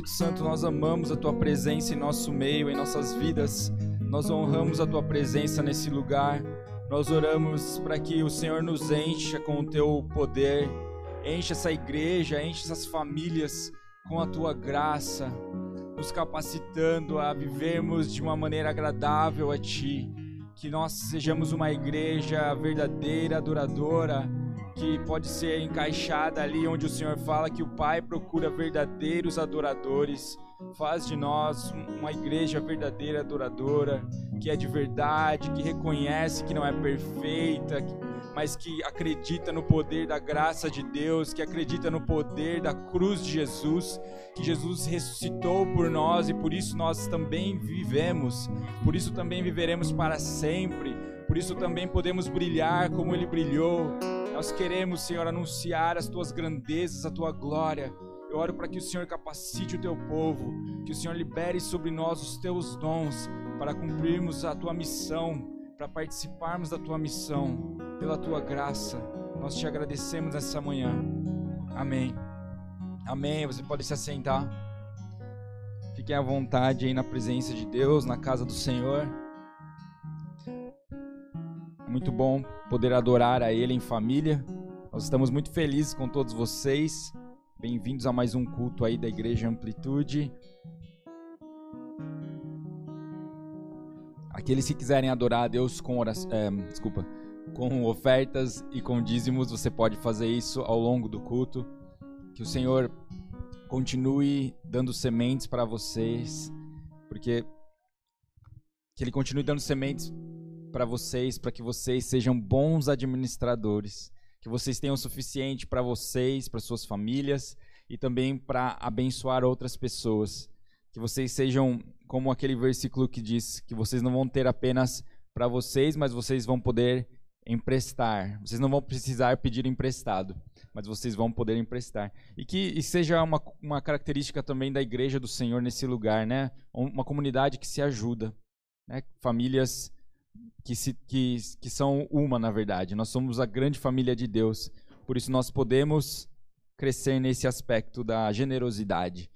Espírito Santo, nós amamos a tua presença em nosso meio, em nossas vidas. Nós honramos a tua presença nesse lugar. Nós oramos para que o Senhor nos encha com o teu poder, enche essa igreja, enche essas famílias com a tua graça, nos capacitando a vivermos de uma maneira agradável a ti. Que nós sejamos uma igreja verdadeira, adoradora que pode ser encaixada ali onde o Senhor fala que o Pai procura verdadeiros adoradores. Faz de nós uma igreja verdadeira adoradora, que é de verdade, que reconhece que não é perfeita, mas que acredita no poder da graça de Deus, que acredita no poder da cruz de Jesus, que Jesus ressuscitou por nós e por isso nós também vivemos, por isso também viveremos para sempre, por isso também podemos brilhar como Ele brilhou nós queremos, Senhor, anunciar as tuas grandezas, a tua glória. Eu oro para que o Senhor capacite o teu povo, que o Senhor libere sobre nós os teus dons para cumprirmos a tua missão, para participarmos da tua missão, pela tua graça. Nós te agradecemos essa manhã. Amém. Amém. Você pode se assentar. Fiquem à vontade aí na presença de Deus, na casa do Senhor. Muito bom poder adorar a Ele em família. Nós estamos muito felizes com todos vocês. Bem-vindos a mais um culto aí da Igreja Amplitude. Aqueles que quiserem adorar a Deus com oração, é, desculpa, com ofertas e com dízimos, você pode fazer isso ao longo do culto. Que o Senhor continue dando sementes para vocês, porque que Ele continue dando sementes para vocês, para que vocês sejam bons administradores, que vocês tenham o suficiente para vocês, para suas famílias e também para abençoar outras pessoas. Que vocês sejam como aquele versículo que diz que vocês não vão ter apenas para vocês, mas vocês vão poder emprestar. Vocês não vão precisar pedir emprestado, mas vocês vão poder emprestar. E que e seja uma, uma característica também da igreja do Senhor nesse lugar, né? Uma comunidade que se ajuda, né? Famílias que, se, que, que são uma, na verdade. Nós somos a grande família de Deus. Por isso nós podemos crescer nesse aspecto da generosidade.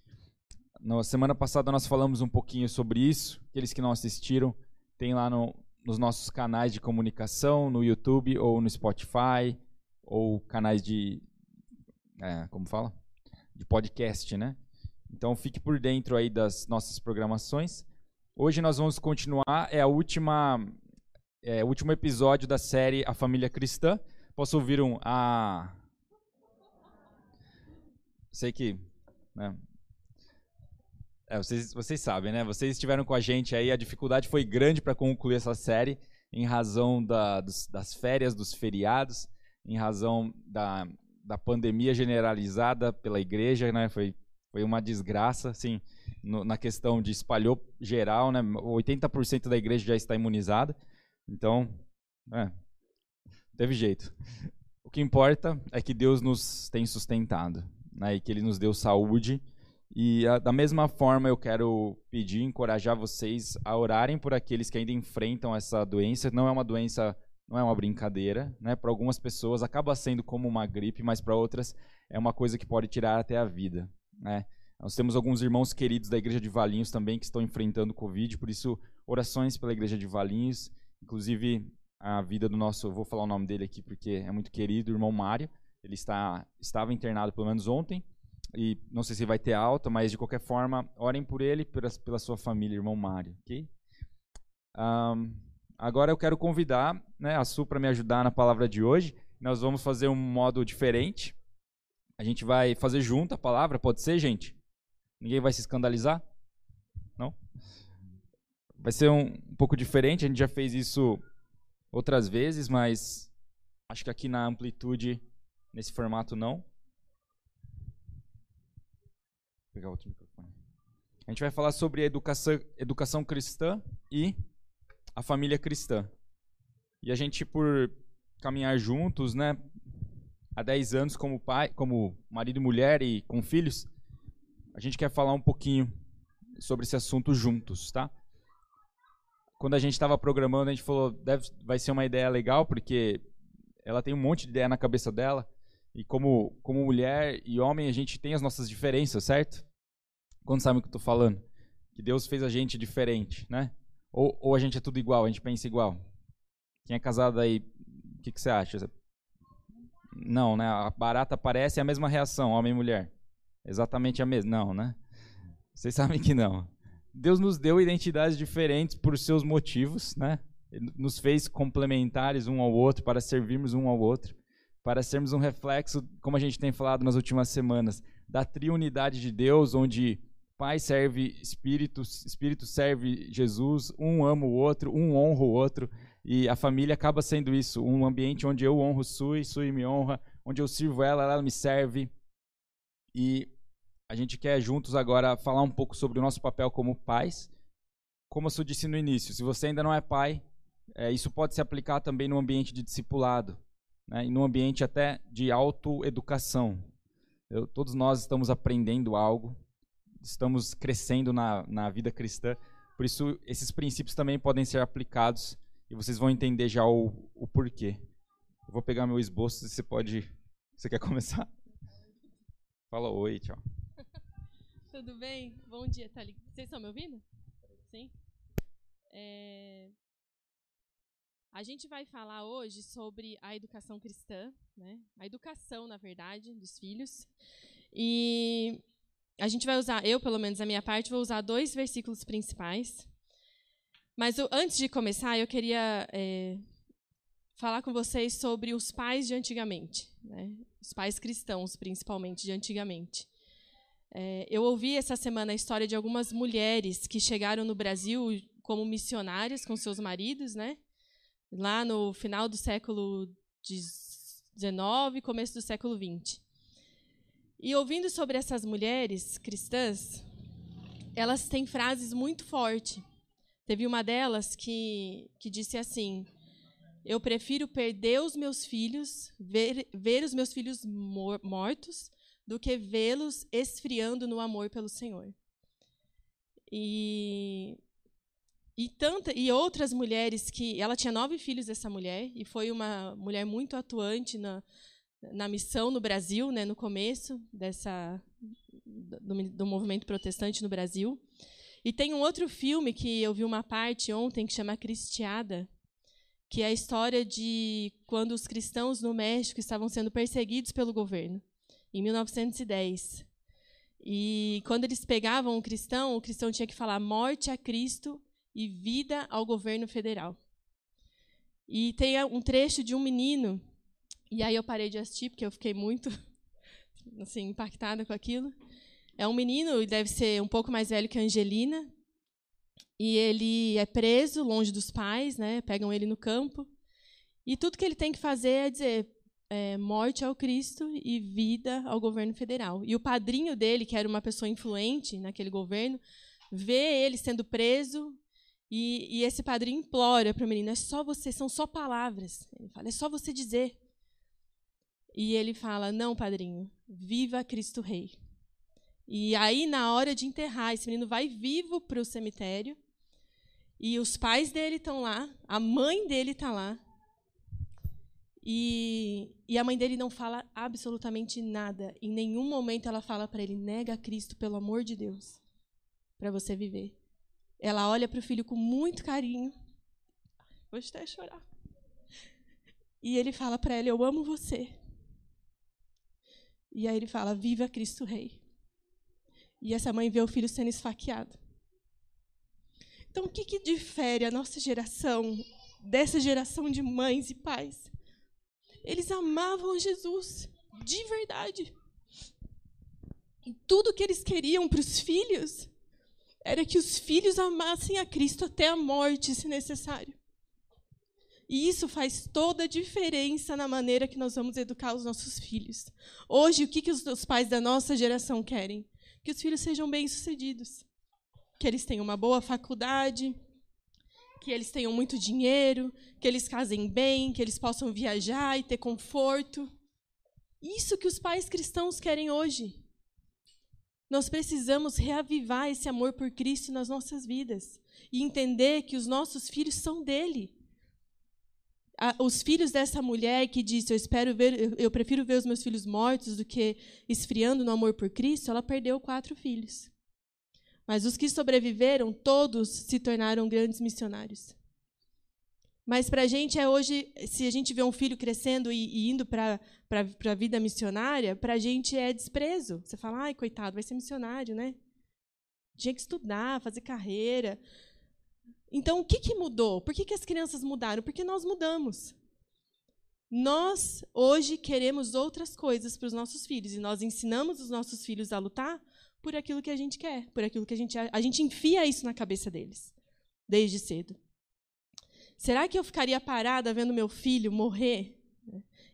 Na semana passada nós falamos um pouquinho sobre isso. Aqueles que não assistiram, tem lá no, nos nossos canais de comunicação, no YouTube ou no Spotify, ou canais de. É, como fala? De podcast, né? Então fique por dentro aí das nossas programações. Hoje nós vamos continuar, é a última é, último episódio da série A Família Cristã. Posso ouvir um ah. Sei que. Né? É, vocês, vocês sabem, né? Vocês estiveram com a gente aí, a dificuldade foi grande para concluir essa série, em razão da, dos, das férias, dos feriados, em razão da, da pandemia generalizada pela igreja, né? Foi, foi uma desgraça, assim, na questão de espalhou geral, né? 80% da igreja já está imunizada. Então, é, teve jeito. O que importa é que Deus nos tem sustentado, né, e que Ele nos deu saúde. E a, da mesma forma, eu quero pedir, encorajar vocês a orarem por aqueles que ainda enfrentam essa doença. Não é uma doença, não é uma brincadeira, né? Para algumas pessoas acaba sendo como uma gripe, mas para outras é uma coisa que pode tirar até a vida, né? Nós temos alguns irmãos queridos da igreja de Valinhos também que estão enfrentando Covid, por isso orações pela igreja de Valinhos Inclusive, a vida do nosso, vou falar o nome dele aqui porque é muito querido, irmão Mário. Ele está, estava internado pelo menos ontem, e não sei se vai ter alta, mas de qualquer forma, orem por ele e pela, pela sua família, irmão Mário, ok? Um, agora eu quero convidar né, a Su para me ajudar na palavra de hoje. Nós vamos fazer um modo diferente. A gente vai fazer junto a palavra, pode ser, gente? Ninguém vai se escandalizar? Não? Vai ser um, um pouco diferente, a gente já fez isso outras vezes, mas acho que aqui na amplitude, nesse formato, não. Vou pegar outro microfone. A gente vai falar sobre a educação, educação cristã e a família cristã. E a gente, por caminhar juntos, né, há 10 anos como pai, como marido e mulher e com filhos, a gente quer falar um pouquinho sobre esse assunto juntos, tá? Quando a gente estava programando, a gente falou, deve, vai ser uma ideia legal, porque ela tem um monte de ideia na cabeça dela. E como, como mulher e homem, a gente tem as nossas diferenças, certo? Quando sabe o que eu estou falando? Que Deus fez a gente diferente, né? Ou, ou a gente é tudo igual, a gente pensa igual. Quem é casado aí, o que, que você acha? Não, né? A barata aparece é a mesma reação, homem e mulher. Exatamente a mesma. Não, né? Vocês sabem que não. Deus nos deu identidades diferentes por seus motivos, né? Ele nos fez complementares um ao outro para servirmos um ao outro, para sermos um reflexo, como a gente tem falado nas últimas semanas, da triunidade de Deus, onde Pai serve Espírito, Espírito serve Jesus, um ama o outro, um honra o outro, e a família acaba sendo isso, um ambiente onde eu honro Sui, Sui me honra, onde eu sirvo ela, ela me serve. E a gente quer juntos agora falar um pouco sobre o nosso papel como pais. Como eu disse no início, se você ainda não é pai, é, isso pode se aplicar também no ambiente de discipulado, né, e no ambiente até de autoeducação. Todos nós estamos aprendendo algo, estamos crescendo na, na vida cristã. Por isso, esses princípios também podem ser aplicados e vocês vão entender já o, o porquê. Eu vou pegar meu esboço você pode. Você quer começar? Fala oi, tchau. Tudo bem? Bom dia, Thali. Vocês estão me ouvindo? Sim? É... A gente vai falar hoje sobre a educação cristã, né? a educação, na verdade, dos filhos. E a gente vai usar, eu, pelo menos, a minha parte, vou usar dois versículos principais. Mas eu, antes de começar, eu queria é, falar com vocês sobre os pais de antigamente, né? os pais cristãos, principalmente, de antigamente. É, eu ouvi essa semana a história de algumas mulheres que chegaram no Brasil como missionárias com seus maridos, né? lá no final do século XIX, começo do século XX. E ouvindo sobre essas mulheres cristãs, elas têm frases muito fortes. Teve uma delas que, que disse assim: Eu prefiro perder os meus filhos, ver, ver os meus filhos mor mortos, do que vê-los esfriando no amor pelo Senhor. E, e, tanta, e outras mulheres que. Ela tinha nove filhos, essa mulher, e foi uma mulher muito atuante na, na missão no Brasil, né, no começo dessa do, do, movimento protestante no Brasil. E tem um outro filme que eu vi uma parte ontem que chama Cristiada, que é a história de quando os cristãos no México estavam sendo perseguidos pelo governo, em 1910. E quando eles pegavam um cristão, o cristão tinha que falar morte a Cristo e vida ao governo federal. E tem um trecho de um menino e aí eu parei de assistir, porque eu fiquei muito assim, impactada com aquilo. É um menino, deve ser um pouco mais velho que a Angelina, e ele é preso longe dos pais, né? Pegam ele no campo. E tudo que ele tem que fazer é dizer é, morte ao Cristo e vida ao governo federal. E o padrinho dele, que era uma pessoa influente naquele governo, vê ele sendo preso e, e esse padrinho implora para o menino: é só você, são só palavras. Ele fala: é só você dizer. E ele fala: Não, padrinho, viva Cristo Rei. E aí, na hora de enterrar, esse menino vai vivo para o cemitério. E os pais dele estão lá, a mãe dele está lá. E, e, a mãe dele não fala absolutamente nada. Em nenhum momento ela fala para ele: nega Cristo, pelo amor de Deus, para você viver. Ela olha para o filho com muito carinho. Vou até chorar. E ele fala para ela: Eu amo você. E aí ele fala: Viva Cristo Rei. E essa mãe vê o filho sendo esfaqueado. Então, o que, que difere a nossa geração dessa geração de mães e pais? Eles amavam Jesus de verdade. E tudo que eles queriam para os filhos era que os filhos amassem a Cristo até a morte, se necessário. E isso faz toda a diferença na maneira que nós vamos educar os nossos filhos. Hoje, o que, que os pais da nossa geração querem? Que os filhos sejam bem-sucedidos. Que eles tenham uma boa faculdade, que eles tenham muito dinheiro, que eles casem bem, que eles possam viajar e ter conforto. Isso que os pais cristãos querem hoje. Nós precisamos reavivar esse amor por Cristo nas nossas vidas e entender que os nossos filhos são dele os filhos dessa mulher que disse eu espero ver eu prefiro ver os meus filhos mortos do que esfriando no amor por Cristo ela perdeu quatro filhos Mas os que sobreviveram, todos se tornaram grandes missionários. Mas para a gente é hoje, se a gente vê um filho crescendo e, e indo para a vida missionária, para a gente é desprezo. Você fala, ai, coitado, vai ser missionário, né? Tinha que estudar, fazer carreira. Então, o que, que mudou? Por que, que as crianças mudaram? Porque nós mudamos. Nós, hoje, queremos outras coisas para os nossos filhos. E nós ensinamos os nossos filhos a lutar por aquilo que a gente quer, por aquilo que a gente. A gente enfia isso na cabeça deles, desde cedo. Será que eu ficaria parada vendo meu filho morrer?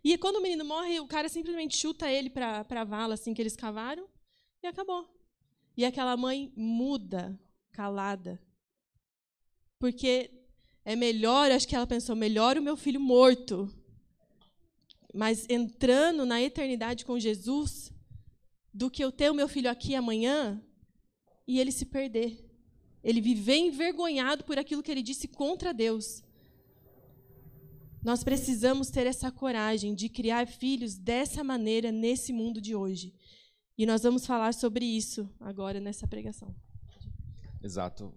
E quando o menino morre, o cara simplesmente chuta ele para a vala assim que eles cavaram e acabou. E aquela mãe muda, calada. Porque é melhor, acho que ela pensou, melhor o meu filho morto. Mas entrando na eternidade com Jesus, do que eu ter o meu filho aqui amanhã e ele se perder. Ele viver envergonhado por aquilo que ele disse contra Deus. Nós precisamos ter essa coragem de criar filhos dessa maneira nesse mundo de hoje. E nós vamos falar sobre isso agora nessa pregação. Exato.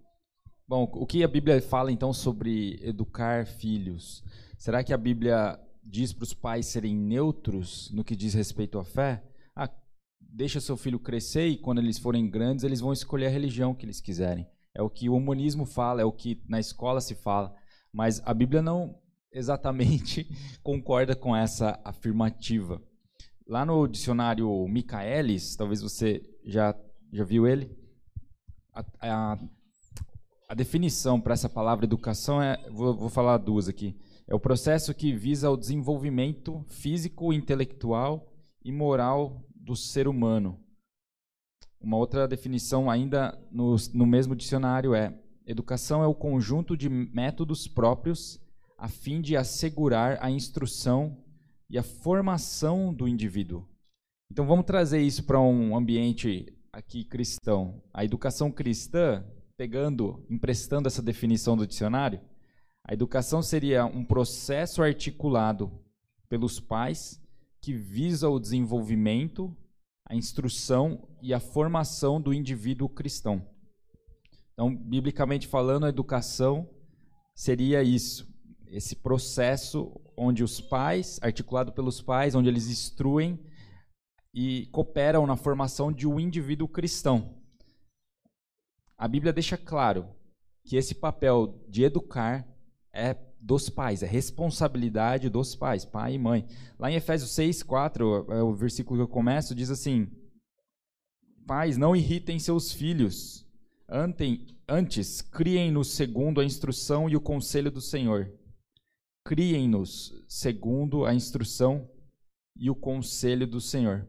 Bom, o que a Bíblia fala então sobre educar filhos? Será que a Bíblia diz para os pais serem neutros no que diz respeito à fé? Deixa seu filho crescer e quando eles forem grandes eles vão escolher a religião que eles quiserem. É o que o humanismo fala, é o que na escola se fala, mas a Bíblia não exatamente concorda com essa afirmativa. Lá no dicionário Michaelis, talvez você já, já viu ele, a, a, a definição para essa palavra educação é, vou, vou falar duas aqui, é o processo que visa o desenvolvimento físico, intelectual e moral do ser humano. Uma outra definição ainda no, no mesmo dicionário é educação é o conjunto de métodos próprios a fim de assegurar a instrução e a formação do indivíduo. Então vamos trazer isso para um ambiente aqui cristão. A educação cristã, pegando, emprestando essa definição do dicionário, a educação seria um processo articulado pelos pais que visa o desenvolvimento, a instrução e a formação do indivíduo cristão. Então, biblicamente falando, a educação seria isso, esse processo onde os pais, articulado pelos pais, onde eles instruem e cooperam na formação de um indivíduo cristão. A Bíblia deixa claro que esse papel de educar é dos pais, é responsabilidade dos pais, pai e mãe. Lá em Efésios 6, 4, é o versículo que eu começo, diz assim: Pais, não irritem seus filhos, antes criem-nos segundo a instrução e o conselho do Senhor criem-nos segundo a instrução e o conselho do Senhor.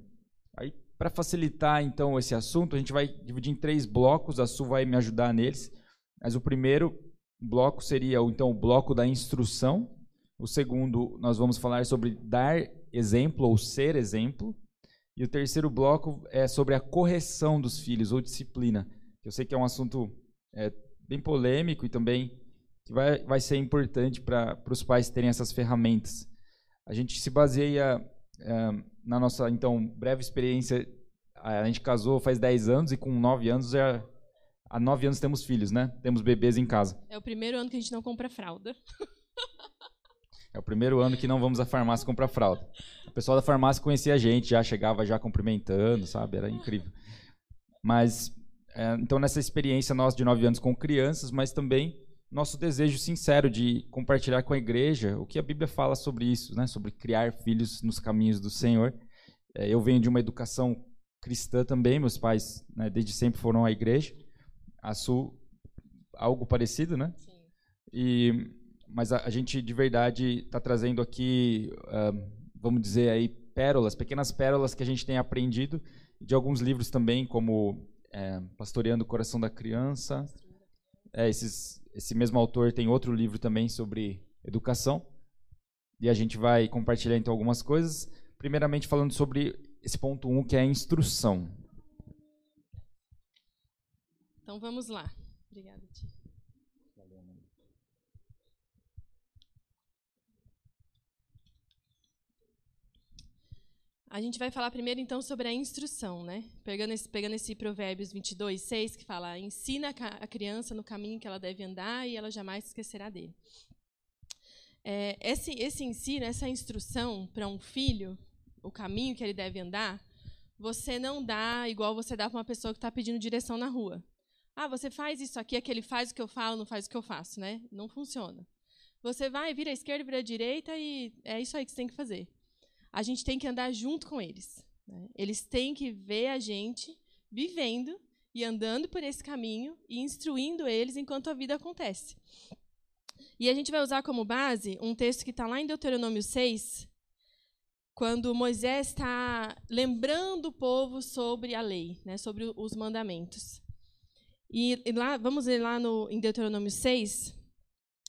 Aí, para facilitar então esse assunto, a gente vai dividir em três blocos. A Su vai me ajudar neles. Mas o primeiro bloco seria então o bloco da instrução. O segundo, nós vamos falar sobre dar exemplo ou ser exemplo. E o terceiro bloco é sobre a correção dos filhos ou disciplina. Eu sei que é um assunto é, bem polêmico e também que vai, vai ser importante para os pais terem essas ferramentas. A gente se baseia é, na nossa, então, breve experiência. A gente casou faz 10 anos e com 9 anos já. Há 9 anos temos filhos, né? Temos bebês em casa. É o primeiro ano que a gente não compra fralda. É o primeiro ano que não vamos à farmácia comprar fralda. O pessoal da farmácia conhecia a gente, já chegava já cumprimentando, sabe? Era incrível. Mas, é, então, nessa experiência nós de 9 anos com crianças, mas também nosso desejo sincero de compartilhar com a igreja o que a Bíblia fala sobre isso, né? sobre criar filhos nos caminhos do Senhor. É, eu venho de uma educação cristã também, meus pais né, desde sempre foram à igreja. A Sul, algo parecido, né? Sim. E, mas a, a gente de verdade está trazendo aqui, uh, vamos dizer aí, pérolas, pequenas pérolas que a gente tem aprendido, de alguns livros também, como é, Pastoreando o Coração da Criança, é, esses esse mesmo autor tem outro livro também sobre educação. E a gente vai compartilhar então algumas coisas. Primeiramente falando sobre esse ponto 1, um, que é a instrução. Então vamos lá. Obrigada, Tia. a gente vai falar primeiro, então, sobre a instrução, né? Pegando esse, pegando esse Provérbios 22, 6, que fala: ensina a criança no caminho que ela deve andar e ela jamais esquecerá dele. É, esse, esse ensino, essa instrução para um filho, o caminho que ele deve andar, você não dá igual você dá para uma pessoa que está pedindo direção na rua. Ah, você faz isso aqui, aquele faz o que eu falo, não faz o que eu faço, né? Não funciona. Você vai, vira à esquerda, vira à direita e é isso aí que você tem que fazer a gente tem que andar junto com eles. Né? Eles têm que ver a gente vivendo e andando por esse caminho e instruindo eles enquanto a vida acontece. E a gente vai usar como base um texto que está lá em Deuteronômio 6, quando Moisés está lembrando o povo sobre a lei, né, sobre os mandamentos. E, e lá, vamos ler lá no, em Deuteronômio 6,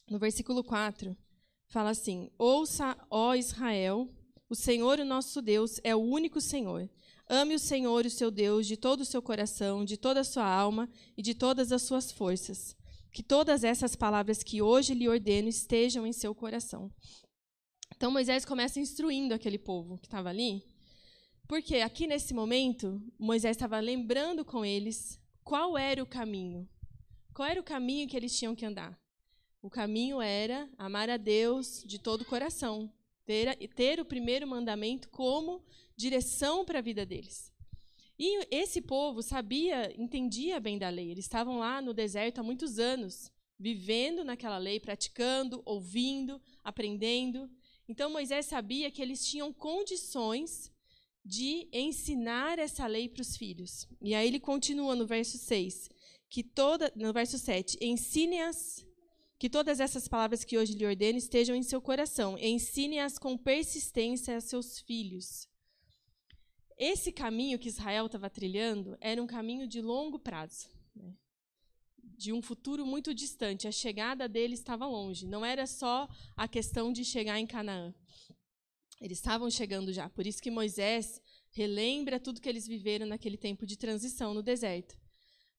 no versículo 4, fala assim: Ouça, ó Israel, o Senhor, o nosso Deus, é o único Senhor. Ame o Senhor, o seu Deus, de todo o seu coração, de toda a sua alma e de todas as suas forças. Que todas essas palavras que hoje lhe ordeno estejam em seu coração. Então Moisés começa instruindo aquele povo que estava ali, porque aqui nesse momento Moisés estava lembrando com eles qual era o caminho. Qual era o caminho que eles tinham que andar? O caminho era amar a Deus de todo o coração, ter, ter o primeiro mandamento como direção para a vida deles. E esse povo sabia, entendia bem da lei. Eles estavam lá no deserto há muitos anos, vivendo naquela lei, praticando, ouvindo, aprendendo. Então Moisés sabia que eles tinham condições de ensinar essa lei para os filhos. E aí ele continua no verso 6, que toda, no verso 7, ensine-as que todas essas palavras que hoje lhe ordeno estejam em seu coração. Ensine-as com persistência a seus filhos. Esse caminho que Israel estava trilhando era um caminho de longo prazo, né? de um futuro muito distante. A chegada dele estava longe. Não era só a questão de chegar em Canaã. Eles estavam chegando já. Por isso que Moisés relembra tudo que eles viveram naquele tempo de transição no deserto.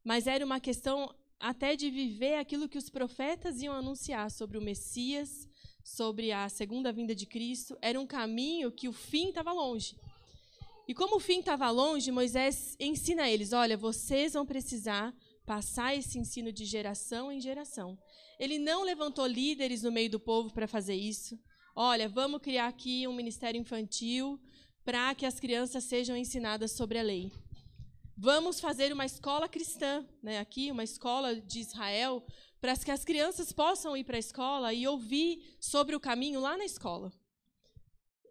Mas era uma questão até de viver aquilo que os profetas iam anunciar sobre o Messias, sobre a segunda vinda de Cristo. Era um caminho que o fim estava longe. E como o fim estava longe, Moisés ensina a eles: olha, vocês vão precisar passar esse ensino de geração em geração. Ele não levantou líderes no meio do povo para fazer isso. Olha, vamos criar aqui um ministério infantil para que as crianças sejam ensinadas sobre a lei. Vamos fazer uma escola cristã, né, aqui, uma escola de Israel, para que as crianças possam ir para a escola e ouvir sobre o caminho lá na escola.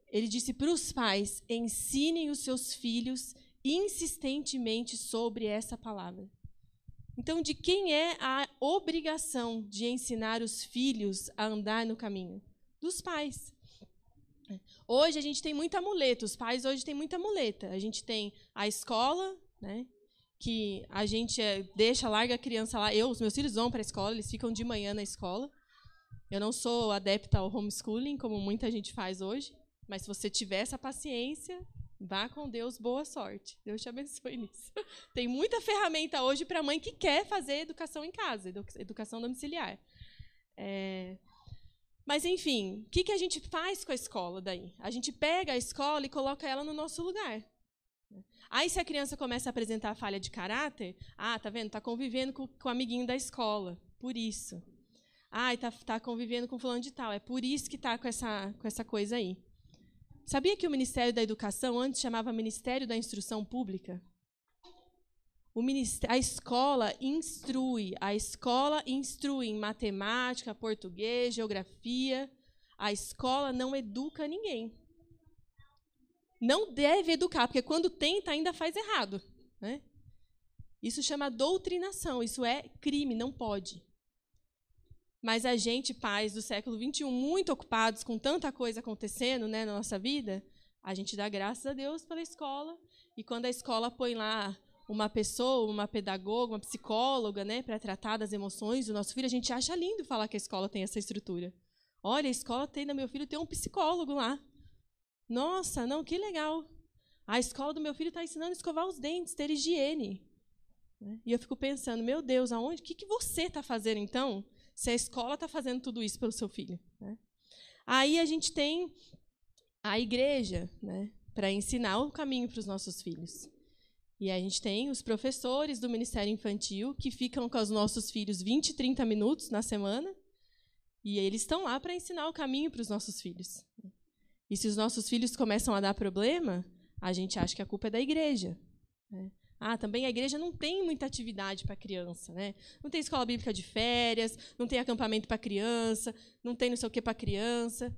Ele disse para os pais: ensinem os seus filhos insistentemente sobre essa palavra. Então, de quem é a obrigação de ensinar os filhos a andar no caminho? Dos pais. Hoje a gente tem muita muleta, os pais hoje têm muita muleta. A gente tem a escola, né? Que a gente é, deixa, larga a criança lá. Eu, os meus filhos vão para a escola, eles ficam de manhã na escola. Eu não sou adepta ao homeschooling, como muita gente faz hoje, mas se você tiver essa paciência, vá com Deus, boa sorte. Deus te abençoe nisso. Tem muita ferramenta hoje para mãe que quer fazer educação em casa, educação domiciliar. É... Mas, enfim, o que, que a gente faz com a escola daí? A gente pega a escola e coloca ela no nosso lugar. Aí, se a criança começa a apresentar falha de caráter, ah, tá vendo? Tá convivendo com, com o amiguinho da escola. Por isso. Ah, tá, tá convivendo com fulano de tal. É por isso que tá com essa, com essa coisa aí. Sabia que o Ministério da Educação antes chamava Ministério da Instrução Pública? A escola instrui, a escola instrui em matemática, português, geografia. A escola não educa ninguém não deve educar, porque quando tenta ainda faz errado. Né? Isso chama doutrinação, isso é crime, não pode. Mas a gente, pais do século XXI, muito ocupados com tanta coisa acontecendo né, na nossa vida, a gente dá graças a Deus pela escola. E quando a escola põe lá uma pessoa, uma pedagoga, uma psicóloga, né, para tratar das emoções do nosso filho, a gente acha lindo falar que a escola tem essa estrutura. Olha, a escola tem, no meu filho tem um psicólogo lá. Nossa, não, que legal. A escola do meu filho está ensinando a escovar os dentes, ter higiene. Né? E eu fico pensando, meu Deus, aonde? O que, que você está fazendo então? Se a escola está fazendo tudo isso pelo seu filho. Né? Aí a gente tem a igreja, né? para ensinar o caminho para os nossos filhos. E a gente tem os professores do Ministério Infantil que ficam com os nossos filhos 20, 30 minutos na semana, e eles estão lá para ensinar o caminho para os nossos filhos. E se os nossos filhos começam a dar problema, a gente acha que a culpa é da igreja. Né? Ah, também a igreja não tem muita atividade para criança, né? Não tem escola bíblica de férias, não tem acampamento para criança, não tem não sei o que para criança.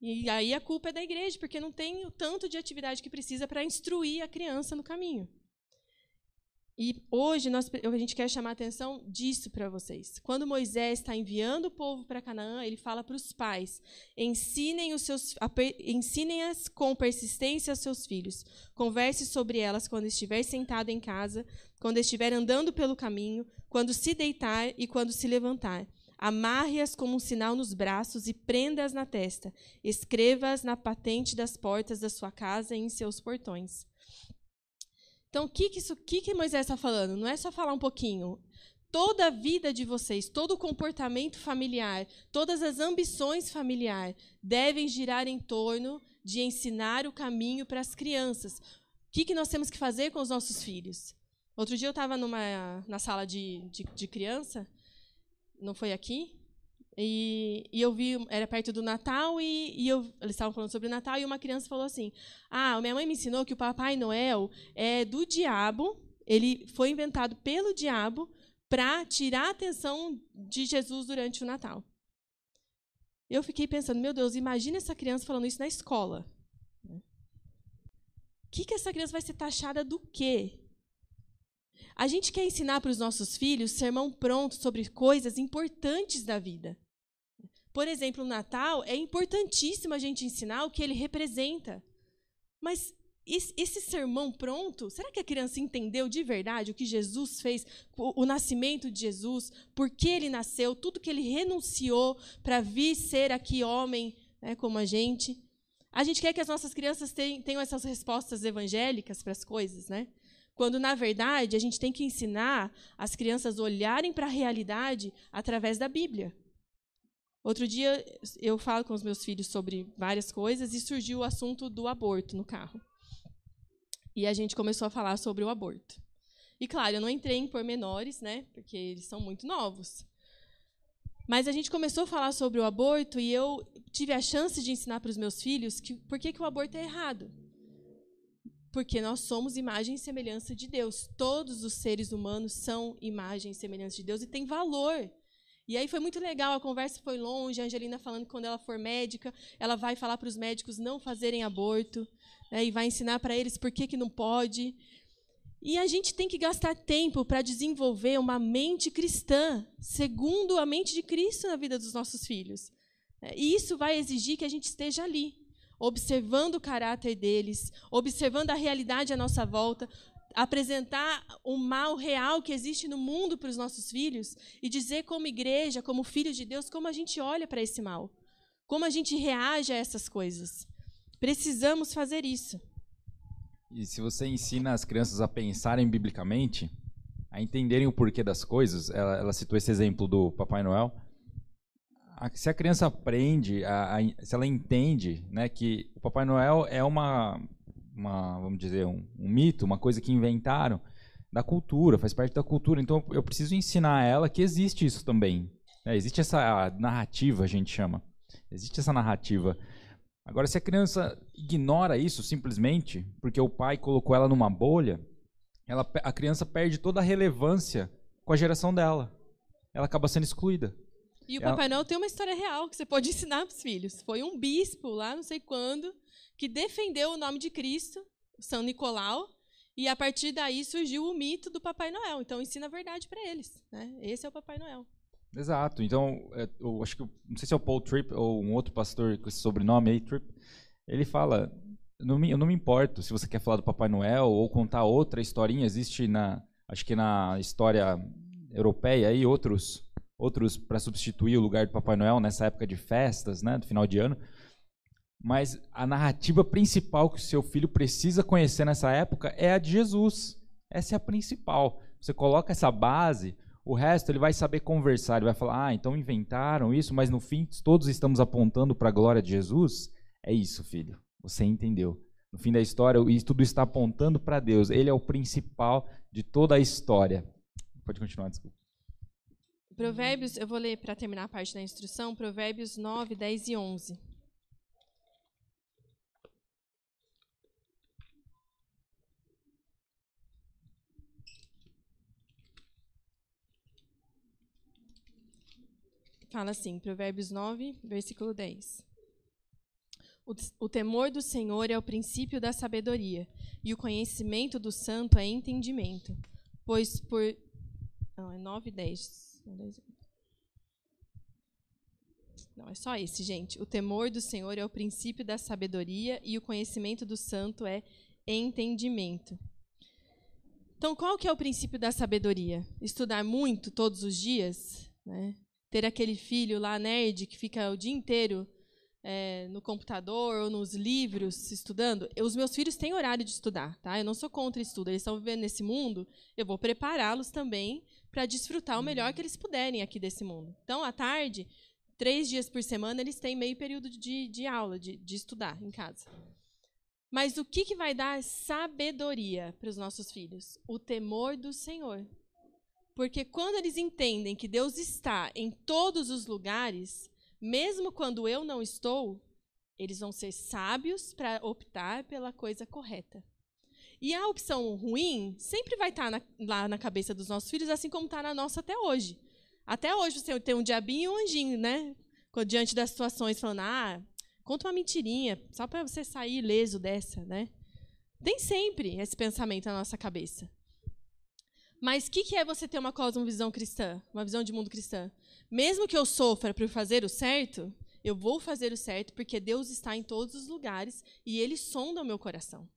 E aí a culpa é da igreja, porque não tem o tanto de atividade que precisa para instruir a criança no caminho. E hoje nós, a gente quer chamar a atenção disso para vocês. Quando Moisés está enviando o povo para Canaã, ele fala para os pais: ensinem os seus, ensinem-as com persistência aos seus filhos. Converse sobre elas quando estiver sentado em casa, quando estiver andando pelo caminho, quando se deitar e quando se levantar. Amarre-as como um sinal nos braços e prenda-as na testa. Escreva-as na patente das portas da sua casa e em seus portões. Então, o que, que, que, que Moisés está falando? Não é só falar um pouquinho. Toda a vida de vocês, todo o comportamento familiar, todas as ambições familiares devem girar em torno de ensinar o caminho para as crianças. O que, que nós temos que fazer com os nossos filhos? Outro dia eu estava na sala de, de, de criança, não foi aqui, e, e, eu vi, era perto do Natal, e, e eu, eles estavam falando sobre Natal, e uma criança falou assim: Ah, minha mãe me ensinou que o Papai Noel é do diabo, ele foi inventado pelo diabo para tirar a atenção de Jesus durante o Natal. Eu fiquei pensando: Meu Deus, imagina essa criança falando isso na escola. O que, que essa criança vai ser taxada do quê? A gente quer ensinar para os nossos filhos sermão pronto sobre coisas importantes da vida. Por exemplo, o Natal é importantíssimo a gente ensinar o que ele representa. Mas esse sermão pronto, será que a criança entendeu de verdade o que Jesus fez, o, nascimento de Jesus, por que ele nasceu, tudo que ele renunciou para vir ser aqui homem, né, como a gente? A gente quer que as nossas crianças tenham essas respostas evangélicas para as coisas, né? Quando, na verdade, a gente tem que ensinar as crianças a olharem para a realidade através da Bíblia. Outro dia eu falo com os meus filhos sobre várias coisas e surgiu o assunto do aborto no carro. E a gente começou a falar sobre o aborto. E claro, eu não entrei em pormenores, né, porque eles são muito novos. Mas a gente começou a falar sobre o aborto e eu tive a chance de ensinar para os meus filhos que por que, que o aborto é errado. Porque nós somos imagem e semelhança de Deus. Todos os seres humanos são imagem e semelhança de Deus e têm valor. E aí foi muito legal, a conversa foi longe, a Angelina falando que quando ela for médica, ela vai falar para os médicos não fazerem aborto, né, e vai ensinar para eles por que, que não pode. E a gente tem que gastar tempo para desenvolver uma mente cristã, segundo a mente de Cristo na vida dos nossos filhos. E isso vai exigir que a gente esteja ali, observando o caráter deles, observando a realidade à nossa volta, apresentar o mal real que existe no mundo para os nossos filhos e dizer como igreja, como filho de Deus, como a gente olha para esse mal, como a gente reage a essas coisas. Precisamos fazer isso. E se você ensina as crianças a pensarem biblicamente, a entenderem o porquê das coisas, ela, ela citou esse exemplo do Papai Noel. A, se a criança aprende, a, a, se ela entende né, que o Papai Noel é uma uma, vamos dizer, um, um, mito, uma coisa que inventaram da cultura, faz parte da cultura. Então eu preciso ensinar a ela que existe isso também. É, existe essa narrativa, a gente chama. Existe essa narrativa. Agora, se a criança ignora isso simplesmente, porque o pai colocou ela numa bolha, ela, a criança perde toda a relevância com a geração dela. Ela acaba sendo excluída. E o Papai Noel tem uma história real que você pode ensinar para os filhos. Foi um bispo lá, não sei quando, que defendeu o nome de Cristo, São Nicolau, e a partir daí surgiu o mito do Papai Noel. Então ensina a verdade para eles. Né? Esse é o Papai Noel. Exato. Então, é, eu acho que não sei se é o Paul Tripp ou um outro pastor com esse sobrenome aí, Tripp. Ele fala: não me, eu não me importo se você quer falar do Papai Noel ou contar outra historinha. Existe na, acho que na história europeia aí outros outros para substituir o lugar do Papai Noel nessa época de festas, né, do final de ano. Mas a narrativa principal que o seu filho precisa conhecer nessa época é a de Jesus. Essa é a principal. Você coloca essa base, o resto ele vai saber conversar, ele vai falar: "Ah, então inventaram isso, mas no fim todos estamos apontando para a glória de Jesus". É isso, filho. Você entendeu. No fim da história, e tudo está apontando para Deus. Ele é o principal de toda a história. Pode continuar, desculpa. Provérbios, eu vou ler para terminar a parte da instrução, Provérbios 9, 10 e 11. Fala assim, Provérbios 9, versículo 10. O, o temor do Senhor é o princípio da sabedoria, e o conhecimento do santo é entendimento. Pois por. Não, é 9, 10. Não, é só esse, gente. O temor do Senhor é o princípio da sabedoria, e o conhecimento do santo é entendimento. Então, qual que é o princípio da sabedoria? Estudar muito todos os dias? Né? Ter aquele filho lá nerd que fica o dia inteiro é, no computador ou nos livros estudando, os meus filhos têm horário de estudar, tá? Eu não sou contra estudo, eles estão vivendo nesse mundo, eu vou prepará-los também para desfrutar o melhor que eles puderem aqui desse mundo. Então, à tarde, três dias por semana, eles têm meio período de, de aula, de, de estudar em casa. Mas o que, que vai dar sabedoria para os nossos filhos? O temor do Senhor. Porque quando eles entendem que Deus está em todos os lugares, mesmo quando eu não estou, eles vão ser sábios para optar pela coisa correta. E a opção ruim sempre vai estar tá lá na cabeça dos nossos filhos, assim como está na nossa até hoje. Até hoje você tem um diabinho e um anjinho, né? Diante das situações, falando, ah, conta uma mentirinha, só para você sair ileso dessa, né? Tem sempre esse pensamento na nossa cabeça. Mas o que, que é você ter uma cosmovisão cristã, uma visão de mundo cristã? Mesmo que eu sofra por fazer o certo, eu vou fazer o certo porque Deus está em todos os lugares e Ele sonda o meu coração.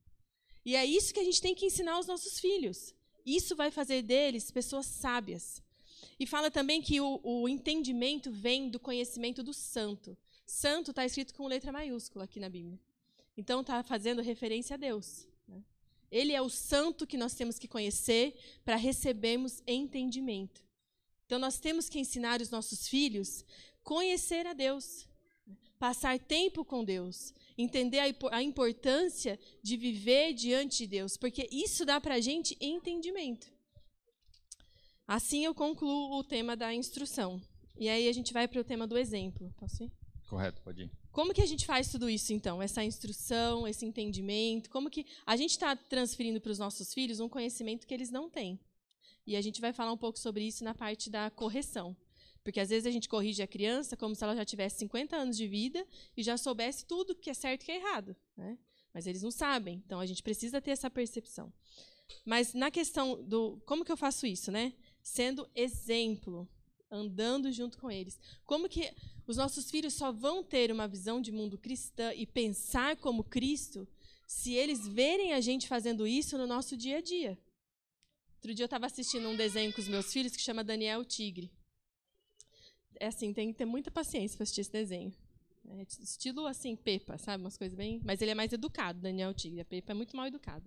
E é isso que a gente tem que ensinar aos nossos filhos. Isso vai fazer deles pessoas sábias. E fala também que o, o entendimento vem do conhecimento do santo. Santo está escrito com letra maiúscula aqui na Bíblia. Então está fazendo referência a Deus. Né? Ele é o santo que nós temos que conhecer para recebermos entendimento. Então nós temos que ensinar os nossos filhos conhecer a Deus, passar tempo com Deus, entender a importância de viver diante de Deus, porque isso dá para a gente entendimento. Assim eu concluo o tema da instrução. E aí a gente vai para o tema do exemplo. Posso ir? Correto, pode ir. Como que a gente faz tudo isso, então? Essa instrução, esse entendimento? Como que a gente está transferindo para os nossos filhos um conhecimento que eles não têm? E a gente vai falar um pouco sobre isso na parte da correção. Porque às vezes a gente corrige a criança como se ela já tivesse 50 anos de vida e já soubesse tudo que é certo e que é errado. Né? Mas eles não sabem. Então a gente precisa ter essa percepção. Mas na questão do. Como que eu faço isso, né? Sendo exemplo, andando junto com eles. Como que os nossos filhos só vão ter uma visão de mundo cristã e pensar como Cristo se eles verem a gente fazendo isso no nosso dia a dia. Outro dia eu estava assistindo um desenho com os meus filhos que chama Daniel Tigre. É assim, tem que ter muita paciência para assistir esse desenho. É estilo assim, Pepa, sabe? Umas coisas bem. Mas ele é mais educado, Daniel Tigre. A Pepa é muito mal educado.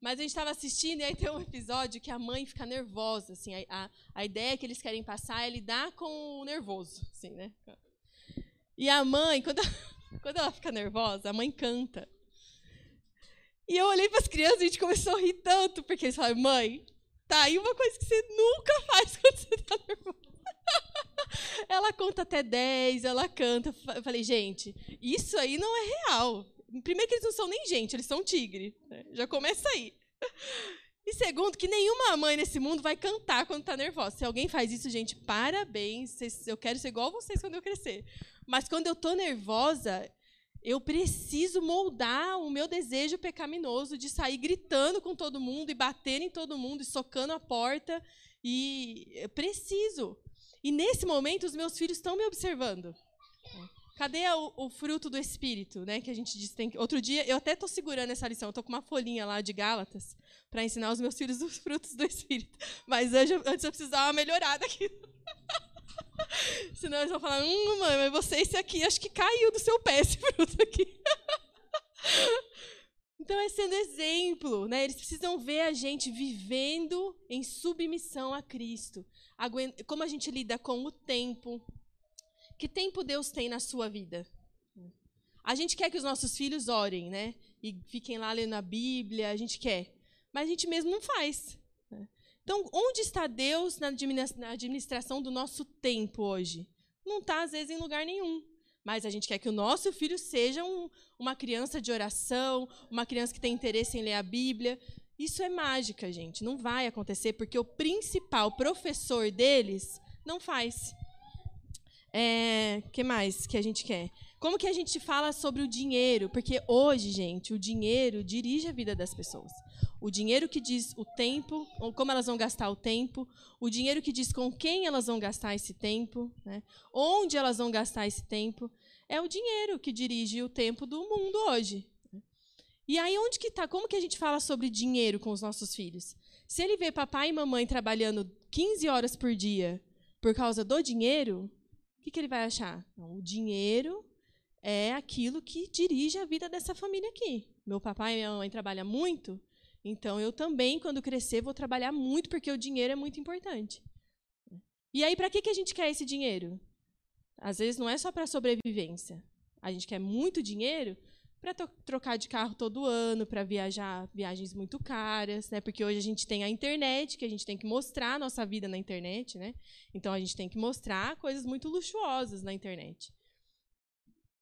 Mas a gente estava assistindo e aí tem um episódio que a mãe fica nervosa. Assim, a, a, a ideia que eles querem passar é lidar com o nervoso. Assim, né? E a mãe, quando, quando ela fica nervosa, a mãe canta. E eu olhei para as crianças e a gente começou a rir tanto, porque eles falaram, mãe, tá aí uma coisa que você nunca faz quando você está nervosa. ela conta até 10, ela canta. Eu falei, gente, isso aí não é real. Primeiro que eles não são nem gente, eles são tigre. Né? Já começa aí. E segundo, que nenhuma mãe nesse mundo vai cantar quando está nervosa. Se alguém faz isso, gente, parabéns. Eu quero ser igual a vocês quando eu crescer. Mas quando eu estou nervosa, eu preciso moldar o meu desejo pecaminoso de sair gritando com todo mundo e batendo em todo mundo e socando a porta. E eu preciso. E nesse momento os meus filhos estão me observando. Cadê o, o, fruto do Espírito, né? Que a gente diz tem que... Outro dia eu até estou segurando essa lição. Estou com uma folhinha lá de Gálatas para ensinar os meus filhos os frutos do Espírito. Mas antes eu preciso dar uma melhorada aqui. Senão eles vão falar, hum, mãe, mas você esse aqui, acho que caiu do seu pé esse fruto aqui. então é sendo exemplo, né? Eles precisam ver a gente vivendo em submissão a Cristo. Como a gente lida com o tempo. Que tempo Deus tem na sua vida? A gente quer que os nossos filhos orem, né? e fiquem lá lendo a Bíblia, a gente quer. Mas a gente mesmo não faz. Né? Então, onde está Deus na administração do nosso tempo hoje? Não está, às vezes, em lugar nenhum. Mas a gente quer que o nosso filho seja um, uma criança de oração, uma criança que tem interesse em ler a Bíblia. Isso é mágica, gente. Não vai acontecer porque o principal professor deles não faz. É, que mais que a gente quer? Como que a gente fala sobre o dinheiro? Porque hoje, gente, o dinheiro dirige a vida das pessoas. O dinheiro que diz o tempo, como elas vão gastar o tempo, o dinheiro que diz com quem elas vão gastar esse tempo, né? onde elas vão gastar esse tempo, é o dinheiro que dirige o tempo do mundo hoje. E aí onde que está? Como que a gente fala sobre dinheiro com os nossos filhos? Se ele vê papai e mamãe trabalhando 15 horas por dia por causa do dinheiro, o que, que ele vai achar? o dinheiro é aquilo que dirige a vida dessa família aqui. Meu papai e minha mãe trabalham muito, então eu também, quando crescer, vou trabalhar muito, porque o dinheiro é muito importante. E aí, para que, que a gente quer esse dinheiro? Às vezes não é só para sobrevivência. A gente quer muito dinheiro para trocar de carro todo ano, para viajar viagens muito caras, né? Porque hoje a gente tem a internet, que a gente tem que mostrar a nossa vida na internet, né? Então a gente tem que mostrar coisas muito luxuosas na internet.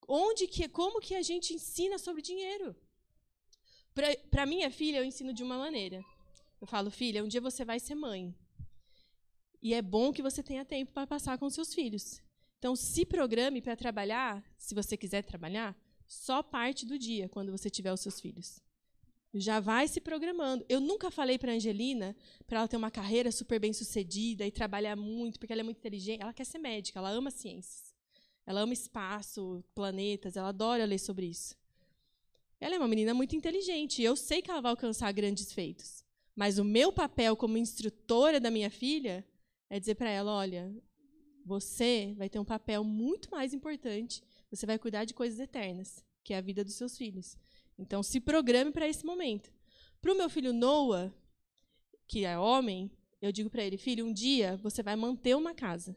Onde que, como que a gente ensina sobre dinheiro? Para minha filha eu ensino de uma maneira. Eu falo, filha, um dia você vai ser mãe. E é bom que você tenha tempo para passar com seus filhos. Então, se programe para trabalhar, se você quiser trabalhar, só parte do dia, quando você tiver os seus filhos. Já vai se programando. Eu nunca falei para Angelina para ela ter uma carreira super bem sucedida e trabalhar muito, porque ela é muito inteligente. Ela quer ser médica, ela ama ciências. Ela ama espaço, planetas, ela adora ler sobre isso. Ela é uma menina muito inteligente e eu sei que ela vai alcançar grandes feitos. Mas o meu papel como instrutora da minha filha é dizer para ela: olha, você vai ter um papel muito mais importante você vai cuidar de coisas eternas, que é a vida dos seus filhos. Então, se programe para esse momento. Para o meu filho Noah, que é homem, eu digo para ele: filho, um dia você vai manter uma casa.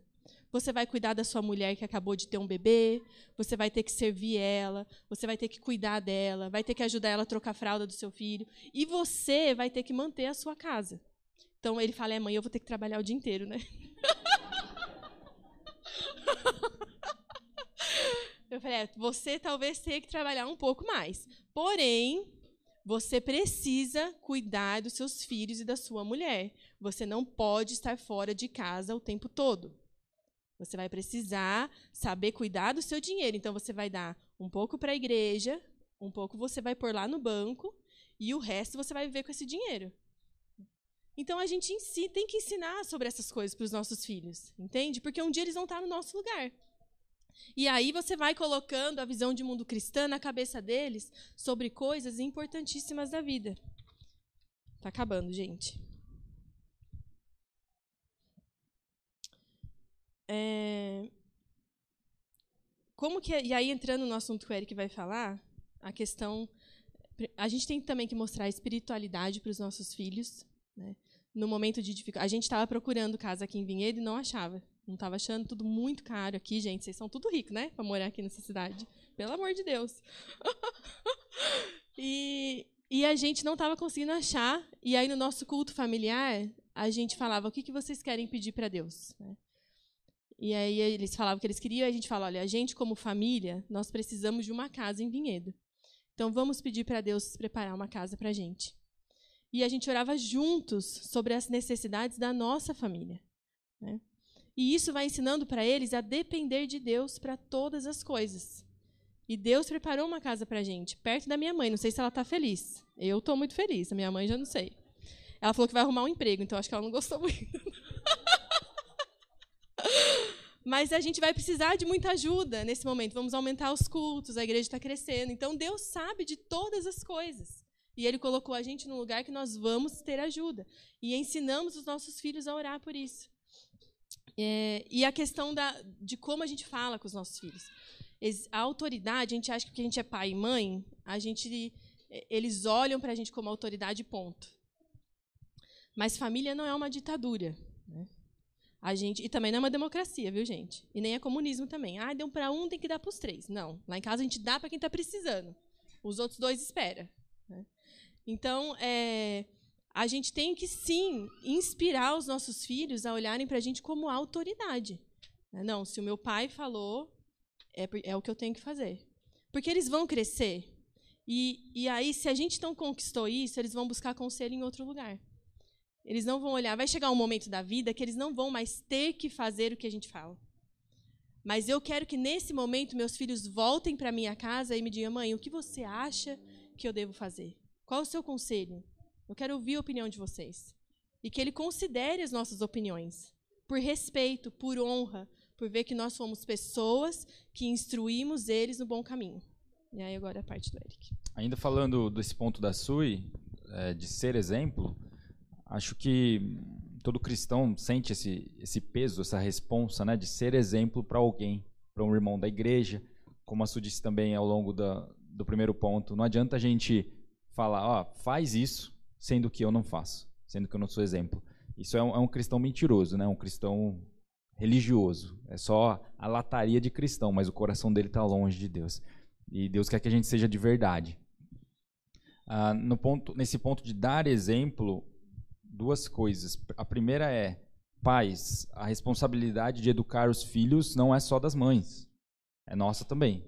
Você vai cuidar da sua mulher que acabou de ter um bebê, você vai ter que servir ela, você vai ter que cuidar dela, vai ter que ajudar ela a trocar a fralda do seu filho, e você vai ter que manter a sua casa. Então ele fala: é, mãe, eu vou ter que trabalhar o dia inteiro, né? Eu falei, é, você talvez tenha que trabalhar um pouco mais. Porém, você precisa cuidar dos seus filhos e da sua mulher. Você não pode estar fora de casa o tempo todo. Você vai precisar saber cuidar do seu dinheiro. Então, você vai dar um pouco para a igreja, um pouco você vai pôr lá no banco, e o resto você vai viver com esse dinheiro. Então, a gente tem que ensinar sobre essas coisas para os nossos filhos, entende? Porque um dia eles vão estar no nosso lugar. E aí você vai colocando a visão de mundo cristã na cabeça deles sobre coisas importantíssimas da vida. Tá acabando, gente. É... Como que é... e aí entrando no assunto que o Eric vai falar, a questão a gente tem também que mostrar espiritualidade para os nossos filhos, né? No momento de dificuldade, a gente estava procurando casa aqui em Vinhedo e não achava. Não estava achando tudo muito caro aqui, gente. Vocês são tudo ricos, né? Para morar aqui nessa cidade. Pelo amor de Deus. e, e a gente não estava conseguindo achar. E aí, no nosso culto familiar, a gente falava: o que, que vocês querem pedir para Deus? Né? E aí eles falavam o que eles queriam, e a gente fala: olha, a gente, como família, nós precisamos de uma casa em Vinhedo. Então vamos pedir para Deus preparar uma casa para a gente. E a gente orava juntos sobre as necessidades da nossa família. Né? E isso vai ensinando para eles a depender de Deus para todas as coisas. E Deus preparou uma casa para a gente, perto da minha mãe. Não sei se ela está feliz. Eu estou muito feliz. A minha mãe já não sei. Ela falou que vai arrumar um emprego, então acho que ela não gostou muito. Mas a gente vai precisar de muita ajuda nesse momento. Vamos aumentar os cultos, a igreja está crescendo. Então Deus sabe de todas as coisas. E Ele colocou a gente num lugar que nós vamos ter ajuda. E ensinamos os nossos filhos a orar por isso. É, e a questão da, de como a gente fala com os nossos filhos. A autoridade, a gente acha que porque a gente é pai e mãe, a gente, é, eles olham para a gente como autoridade, ponto. Mas família não é uma ditadura. Né? A gente, e também não é uma democracia, viu, gente? E nem é comunismo também. Ah, deu para um, tem que dar para os três. Não. Lá em casa a gente dá para quem está precisando. Os outros dois esperam. Né? Então, é, a gente tem que sim inspirar os nossos filhos a olharem para a gente como autoridade. Né? Não, se o meu pai falou, é, é o que eu tenho que fazer. Porque eles vão crescer. E, e aí, se a gente não conquistou isso, eles vão buscar conselho em outro lugar. Eles não vão olhar. Vai chegar um momento da vida que eles não vão mais ter que fazer o que a gente fala. Mas eu quero que nesse momento meus filhos voltem para minha casa e me digam: mãe, o que você acha que eu devo fazer? Qual o seu conselho? Eu quero ouvir a opinião de vocês. E que ele considere as nossas opiniões, por respeito, por honra, por ver que nós somos pessoas que instruímos eles no bom caminho. E aí agora a parte do Eric. Ainda falando desse ponto da Sui, é, de ser exemplo, acho que todo cristão sente esse, esse peso, essa responsa, né, de ser exemplo para alguém, para um irmão da igreja, como a Su disse também ao longo da, do primeiro ponto. Não adianta a gente falar, ó, faz isso, sendo que eu não faço, sendo que eu não sou exemplo. Isso é um, é um cristão mentiroso, né? Um cristão religioso. É só a lataria de cristão, mas o coração dele está longe de Deus. E Deus quer que a gente seja de verdade. Ah, no ponto, nesse ponto de dar exemplo, duas coisas. A primeira é, pais, a responsabilidade de educar os filhos não é só das mães, é nossa também.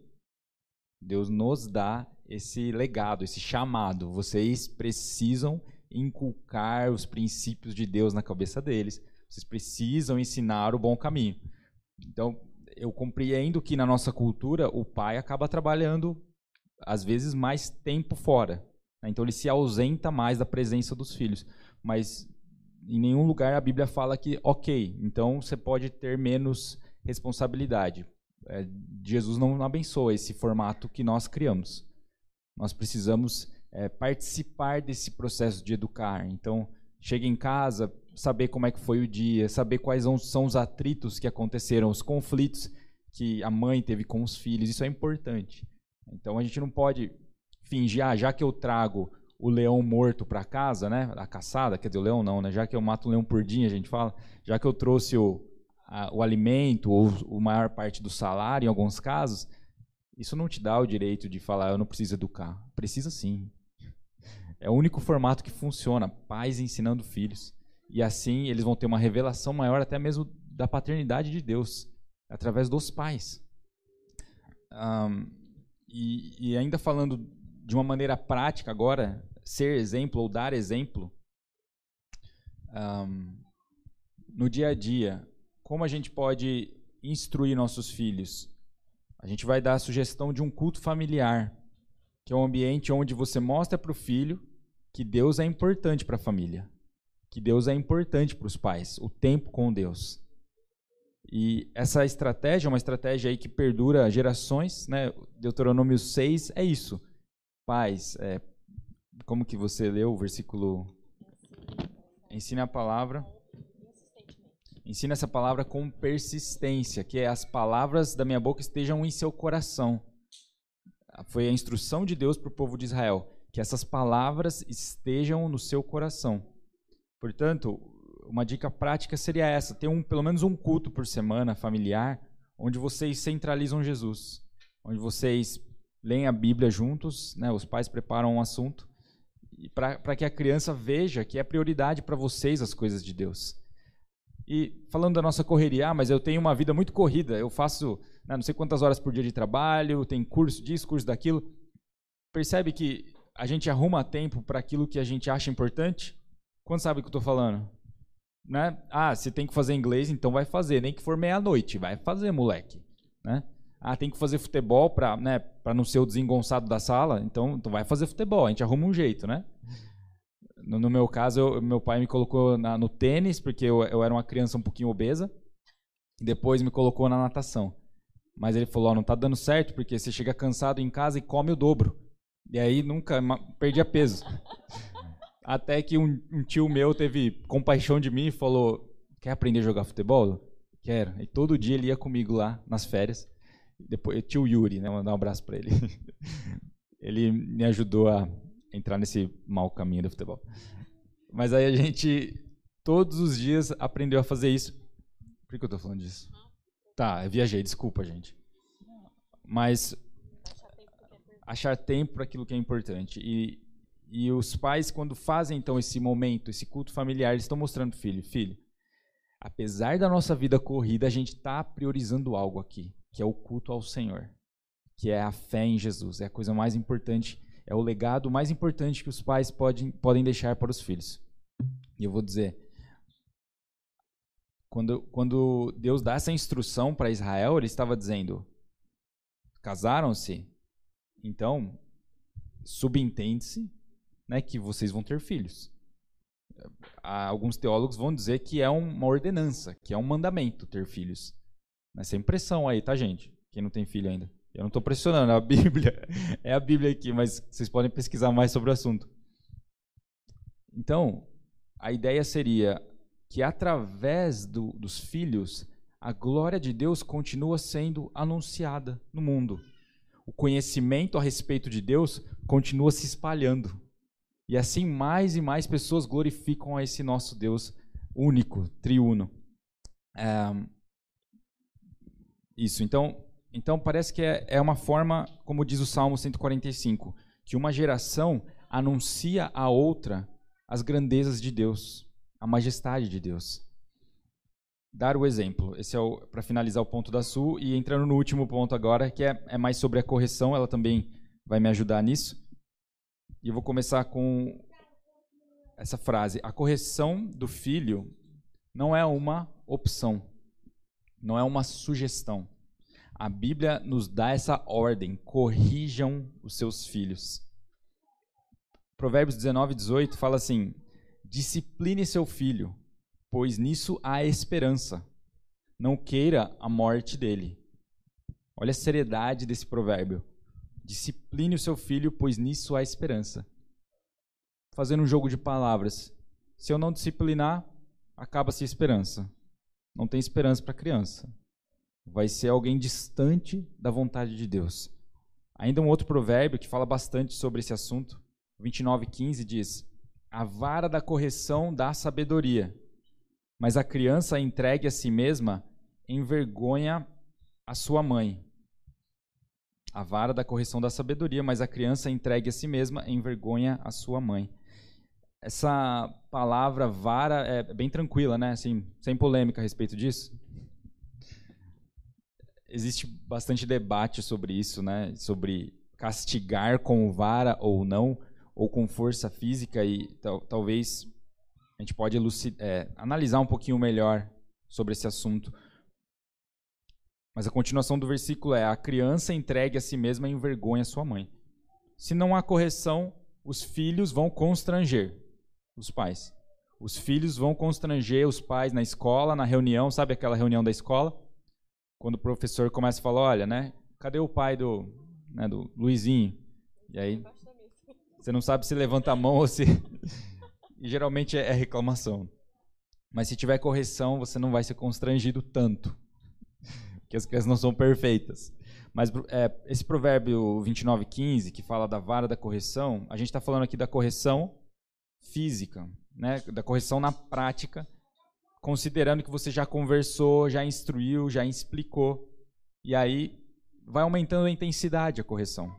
Deus nos dá esse legado, esse chamado. Vocês precisam inculcar os princípios de Deus na cabeça deles. Vocês precisam ensinar o bom caminho. Então, eu compreendo que na nossa cultura o pai acaba trabalhando às vezes mais tempo fora. Né? Então ele se ausenta mais da presença dos filhos. Mas em nenhum lugar a Bíblia fala que, ok, então você pode ter menos responsabilidade. É, Jesus não abençoa esse formato que nós criamos. Nós precisamos é, participar desse processo de educar. Então, chega em casa, saber como é que foi o dia, saber quais são os atritos que aconteceram, os conflitos que a mãe teve com os filhos. Isso é importante. Então, a gente não pode fingir, ah, já que eu trago o leão morto para casa, né? A caçada, quer dizer, o leão não, né? Já que eu mato um leão por dia, a gente fala, já que eu trouxe o, a, o alimento ou a maior parte do salário, em alguns casos, isso não te dá o direito de falar, eu não preciso educar. Precisa sim. É o único formato que funciona, pais ensinando filhos. E assim eles vão ter uma revelação maior até mesmo da paternidade de Deus, através dos pais. Um, e, e ainda falando de uma maneira prática agora, ser exemplo ou dar exemplo, um, no dia a dia, como a gente pode instruir nossos filhos a gente vai dar a sugestão de um culto familiar, que é um ambiente onde você mostra para o filho que Deus é importante para a família, que Deus é importante para os pais, o tempo com Deus. E essa estratégia é uma estratégia aí que perdura gerações, né? Deuteronômio 6 é isso. Pais, é, como que você leu o versículo? Ensina a palavra Ensina essa palavra com persistência, que é as palavras da minha boca estejam em seu coração. Foi a instrução de Deus para o povo de Israel, que essas palavras estejam no seu coração. Portanto, uma dica prática seria essa: ter um, pelo menos um culto por semana familiar, onde vocês centralizam Jesus, onde vocês leem a Bíblia juntos, né, os pais preparam um assunto, para que a criança veja que é prioridade para vocês as coisas de Deus. E falando da nossa correria, ah, mas eu tenho uma vida muito corrida, eu faço né, não sei quantas horas por dia de trabalho, tem curso disso, curso daquilo. Percebe que a gente arruma tempo para aquilo que a gente acha importante? Quando sabe o que eu estou falando? Né? Ah, você tem que fazer inglês, então vai fazer, nem que for meia-noite, vai fazer, moleque. Né? Ah, tem que fazer futebol para né, não ser o desengonçado da sala, então, então vai fazer futebol, a gente arruma um jeito, né? No, no meu caso, eu, meu pai me colocou na, no tênis, porque eu, eu, era uma criança um pouquinho obesa. Depois me colocou na natação. Mas ele falou: oh, não está dando certo, porque você chega cansado em casa e come o dobro. E aí nunca perdia peso. Até que um, um, tio meu teve compaixão de mim e falou: Quer aprender a jogar futebol? Quero. E todo dia ele ia comigo lá nas férias. Depois, tio Yuri, né? Mandar um abraço para ele. ele me ajudou a entrar nesse mau caminho do futebol. Mas aí a gente, todos os dias, aprendeu a fazer isso. Por que eu estou falando disso? Tá, eu viajei, desculpa, gente. Mas achar tempo para aquilo que é importante. E, e os pais, quando fazem então esse momento, esse culto familiar, eles estão mostrando filho, filho, apesar da nossa vida corrida, a gente está priorizando algo aqui, que é o culto ao Senhor, que é a fé em Jesus, é a coisa mais importante, é o legado mais importante que os pais podem, podem deixar para os filhos. E eu vou dizer, quando, quando Deus dá essa instrução para Israel, ele estava dizendo: casaram-se, então subentende-se né, que vocês vão ter filhos. Alguns teólogos vão dizer que é uma ordenança, que é um mandamento ter filhos. Essa impressão aí, tá, gente? Quem não tem filho ainda. Eu não estou pressionando, é a Bíblia. É a Bíblia aqui, mas vocês podem pesquisar mais sobre o assunto. Então, a ideia seria que através do, dos filhos, a glória de Deus continua sendo anunciada no mundo. O conhecimento a respeito de Deus continua se espalhando. E assim mais e mais pessoas glorificam a esse nosso Deus único, triuno. É, isso, então, então parece que é, é uma forma, como diz o Salmo 145, que uma geração anuncia a outra as grandezas de Deus, a majestade de Deus. Dar o exemplo. Esse é para finalizar o ponto da Sul e entrando no último ponto agora, que é, é mais sobre a correção, ela também vai me ajudar nisso. E eu vou começar com essa frase: A correção do filho não é uma opção, não é uma sugestão. A Bíblia nos dá essa ordem: corrijam os seus filhos. Provérbios 19, 18 fala assim: discipline seu filho, pois nisso há esperança. Não queira a morte dele. Olha a seriedade desse provérbio. Discipline o seu filho, pois nisso há esperança. Fazendo um jogo de palavras. Se eu não disciplinar, acaba-se a esperança. Não tem esperança para a criança. Vai ser alguém distante da vontade de Deus. Ainda um outro provérbio que fala bastante sobre esse assunto. 29:15 diz: A vara da correção dá sabedoria, mas a criança entregue a si mesma envergonha a sua mãe. A vara da correção da sabedoria, mas a criança entregue a si mesma envergonha a sua mãe. Essa palavra vara é bem tranquila, né? Assim, sem polêmica a respeito disso. Existe bastante debate sobre isso, né? Sobre castigar com vara ou não, ou com força física e tal, talvez a gente pode é, analisar um pouquinho melhor sobre esse assunto. Mas a continuação do versículo é: A criança entregue a si mesma envergonha sua mãe. Se não há correção, os filhos vão constranger os pais. Os filhos vão constranger os pais na escola, na reunião, sabe aquela reunião da escola? Quando o professor começa a falar: Olha, né? Cadê o pai do, né, do Luizinho? E aí você não sabe se levanta a mão ou se. e geralmente é reclamação. Mas se tiver correção, você não vai ser constrangido tanto que as crianças não são perfeitas. Mas é, esse provérbio 29:15 que fala da vara da correção, a gente está falando aqui da correção física, né? da correção na prática, considerando que você já conversou, já instruiu, já explicou, e aí vai aumentando a intensidade a correção.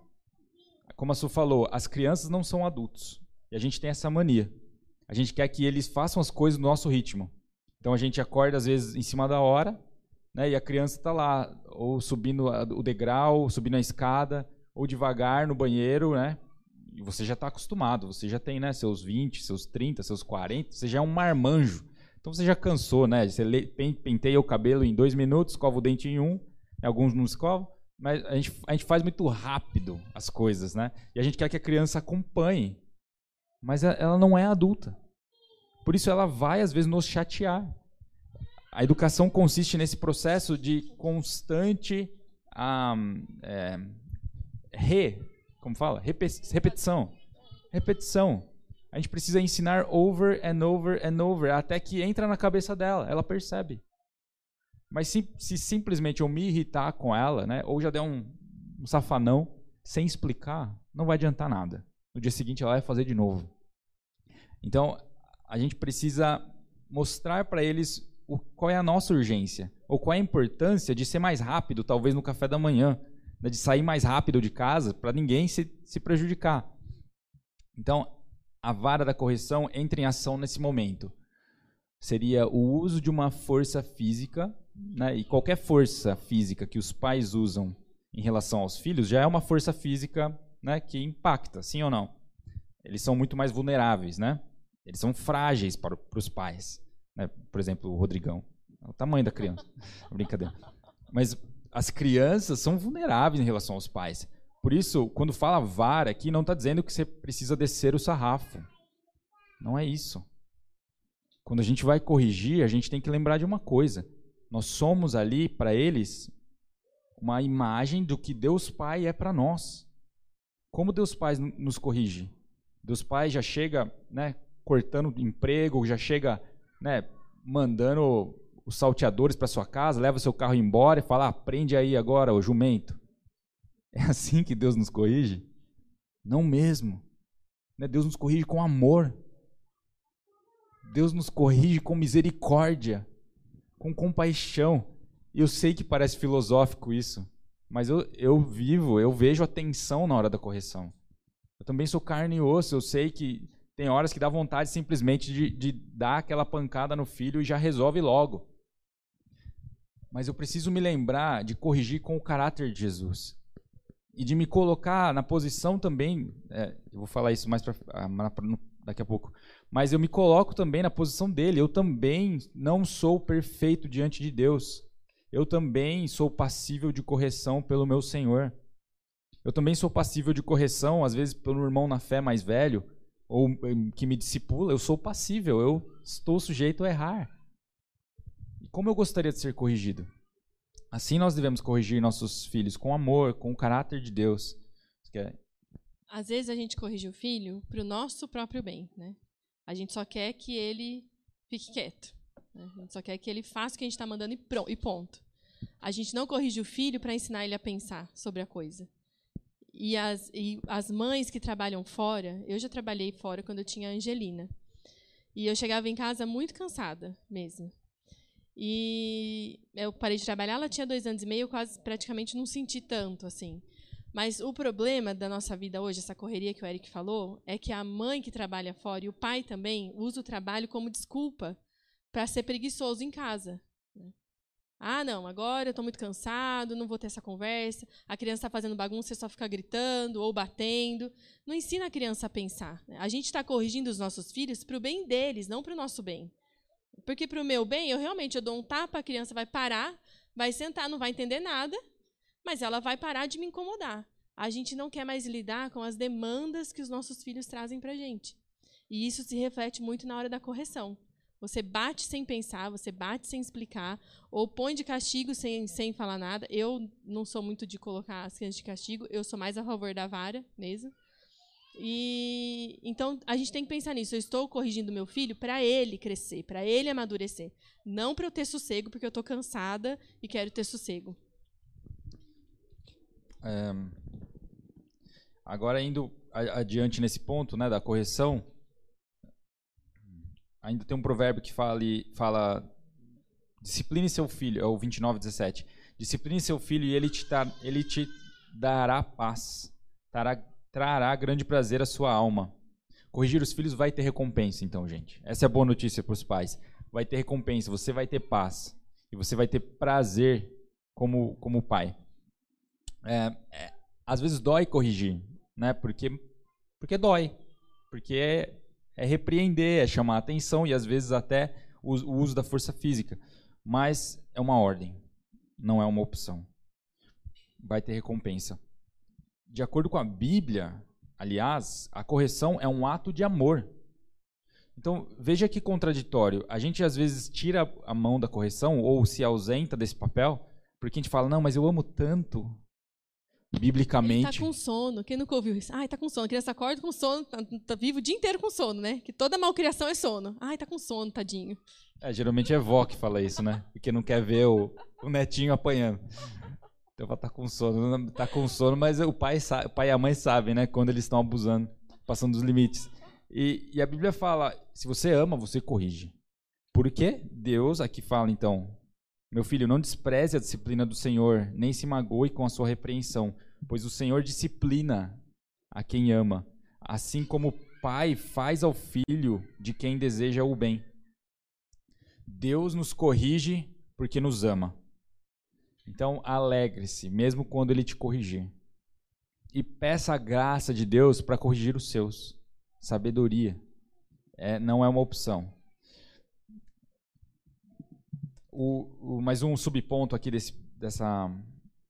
Como a Su falou, as crianças não são adultos, e a gente tem essa mania. A gente quer que eles façam as coisas no nosso ritmo. Então a gente acorda às vezes em cima da hora, né? E a criança está lá, ou subindo o degrau, subindo a escada, ou devagar no banheiro, né? E você já está acostumado, você já tem né, seus 20, seus 30, seus 40, você já é um marmanjo. Então você já cansou, né? Você penteia o cabelo em dois minutos, escova o dente em um, alguns não escovam, mas a gente, a gente faz muito rápido as coisas, né? E a gente quer que a criança acompanhe, mas ela não é adulta. Por isso ela vai, às vezes, nos chatear. A educação consiste nesse processo de constante um, é, re, como fala? repetição. Repetição. A gente precisa ensinar over and over and over até que entra na cabeça dela, ela percebe. Mas se, se simplesmente eu me irritar com ela, né, ou já der um, um safanão sem explicar, não vai adiantar nada. No dia seguinte ela vai fazer de novo. Então, a gente precisa mostrar para eles o, qual é a nossa urgência, ou qual é a importância de ser mais rápido, talvez no café da manhã, né, de sair mais rápido de casa para ninguém se, se prejudicar. Então, a vara da correção entra em ação nesse momento. Seria o uso de uma força física, né, e qualquer força física que os pais usam em relação aos filhos já é uma força física né, que impacta, sim ou não? Eles são muito mais vulneráveis, né? Eles são frágeis para, para os pais. Né? Por exemplo, o Rodrigão. É o tamanho da criança. Brincadeira. Mas as crianças são vulneráveis em relação aos pais. Por isso, quando fala vara aqui, não está dizendo que você precisa descer o sarrafo. Não é isso. Quando a gente vai corrigir, a gente tem que lembrar de uma coisa. Nós somos ali, para eles, uma imagem do que Deus Pai é para nós. Como Deus Pai nos corrige? Deus Pai já chega né, cortando emprego, já chega né, mandando os salteadores para sua casa, leva seu carro embora e fala: ah, prende aí agora o jumento. É assim que Deus nos corrige? Não mesmo. Né? Deus nos corrige com amor. Deus nos corrige com misericórdia, com compaixão. E eu sei que parece filosófico isso, mas eu, eu vivo, eu vejo a tensão na hora da correção. Eu também sou carne e osso, eu sei que tem horas que dá vontade simplesmente de, de dar aquela pancada no filho e já resolve logo. Mas eu preciso me lembrar de corrigir com o caráter de Jesus e de me colocar na posição também, é, eu vou falar isso mais pra, ah, daqui a pouco, mas eu me coloco também na posição dele. Eu também não sou perfeito diante de Deus. Eu também sou passível de correção pelo meu Senhor. Eu também sou passível de correção, às vezes pelo irmão na fé mais velho, ou que me discipula. Eu sou passível, eu estou sujeito a errar. E como eu gostaria de ser corrigido? Assim nós devemos corrigir nossos filhos com amor, com o caráter de Deus. Às vezes a gente corrige o filho para o nosso próprio bem, né? A gente só quer que ele fique quieto. Né? A gente só quer que ele faça o que a gente está mandando e, pronto, e ponto. A gente não corrige o filho para ensinar ele a pensar sobre a coisa. E as, e as mães que trabalham fora, eu já trabalhei fora quando eu tinha a Angelina. E eu chegava em casa muito cansada mesmo. E eu parei de trabalhar, ela tinha dois anos e meio, quase praticamente não senti tanto, assim. Mas o problema da nossa vida hoje, essa correria que o Eric falou, é que a mãe que trabalha fora e o pai também usa o trabalho como desculpa para ser preguiçoso em casa. Né? Ah, não, agora eu estou muito cansado, não vou ter essa conversa. A criança está fazendo bagunça, você só fica gritando ou batendo. Não ensina a criança a pensar. Né? A gente está corrigindo os nossos filhos para o bem deles, não para o nosso bem. Porque para o meu bem, eu realmente eu dou um tapa, a criança vai parar, vai sentar, não vai entender nada, mas ela vai parar de me incomodar. A gente não quer mais lidar com as demandas que os nossos filhos trazem para a gente. E isso se reflete muito na hora da correção. Você bate sem pensar, você bate sem explicar, ou põe de castigo sem, sem falar nada. Eu não sou muito de colocar as crianças de castigo, eu sou mais a favor da vara mesmo. E então a gente tem que pensar nisso. Eu estou corrigindo meu filho para ele crescer, para ele amadurecer, não para eu ter sossego porque eu estou cansada e quero ter sossego. É, agora indo adiante nesse ponto, né, da correção, ainda tem um provérbio que fala, fala discipline seu filho, é o 29, 17. Discipline seu filho e ele te, ele te dará paz, dará trará grande prazer à sua alma. Corrigir os filhos vai ter recompensa, então, gente. Essa é a boa notícia para os pais. Vai ter recompensa, você vai ter paz. E você vai ter prazer como, como pai. É, é, às vezes dói corrigir, né? Porque, porque dói. Porque é, é repreender, é chamar atenção e às vezes até o, o uso da força física. Mas é uma ordem, não é uma opção. Vai ter recompensa de acordo com a Bíblia, aliás, a correção é um ato de amor. Então, veja que contraditório. A gente às vezes tira a mão da correção ou se ausenta desse papel, porque a gente fala, não, mas eu amo tanto. Biblicamente. Ele tá com sono. Quem nunca ouviu isso? Ai, tá com sono. A criança acorda com sono, tá, tá vivo o dia inteiro com sono, né? Que toda malcriação é sono. Ai, tá com sono, tadinho. É, geralmente é vó que fala isso, né? Porque não quer ver o, o netinho apanhando. Então vai estar tá com sono, tá com sono, mas o pai, o pai e a mãe sabem, né, quando eles estão abusando, passando dos limites. E, e, a Bíblia fala, se você ama, você corrige. Por quê? Deus aqui fala então, Meu filho, não despreze a disciplina do Senhor, nem se magoe com a sua repreensão, pois o Senhor disciplina a quem ama, assim como o pai faz ao filho de quem deseja o bem. Deus nos corrige porque nos ama. Então, alegre-se, mesmo quando ele te corrigir. E peça a graça de Deus para corrigir os seus. Sabedoria. É, não é uma opção. O, o, mais um subponto aqui desse, dessa,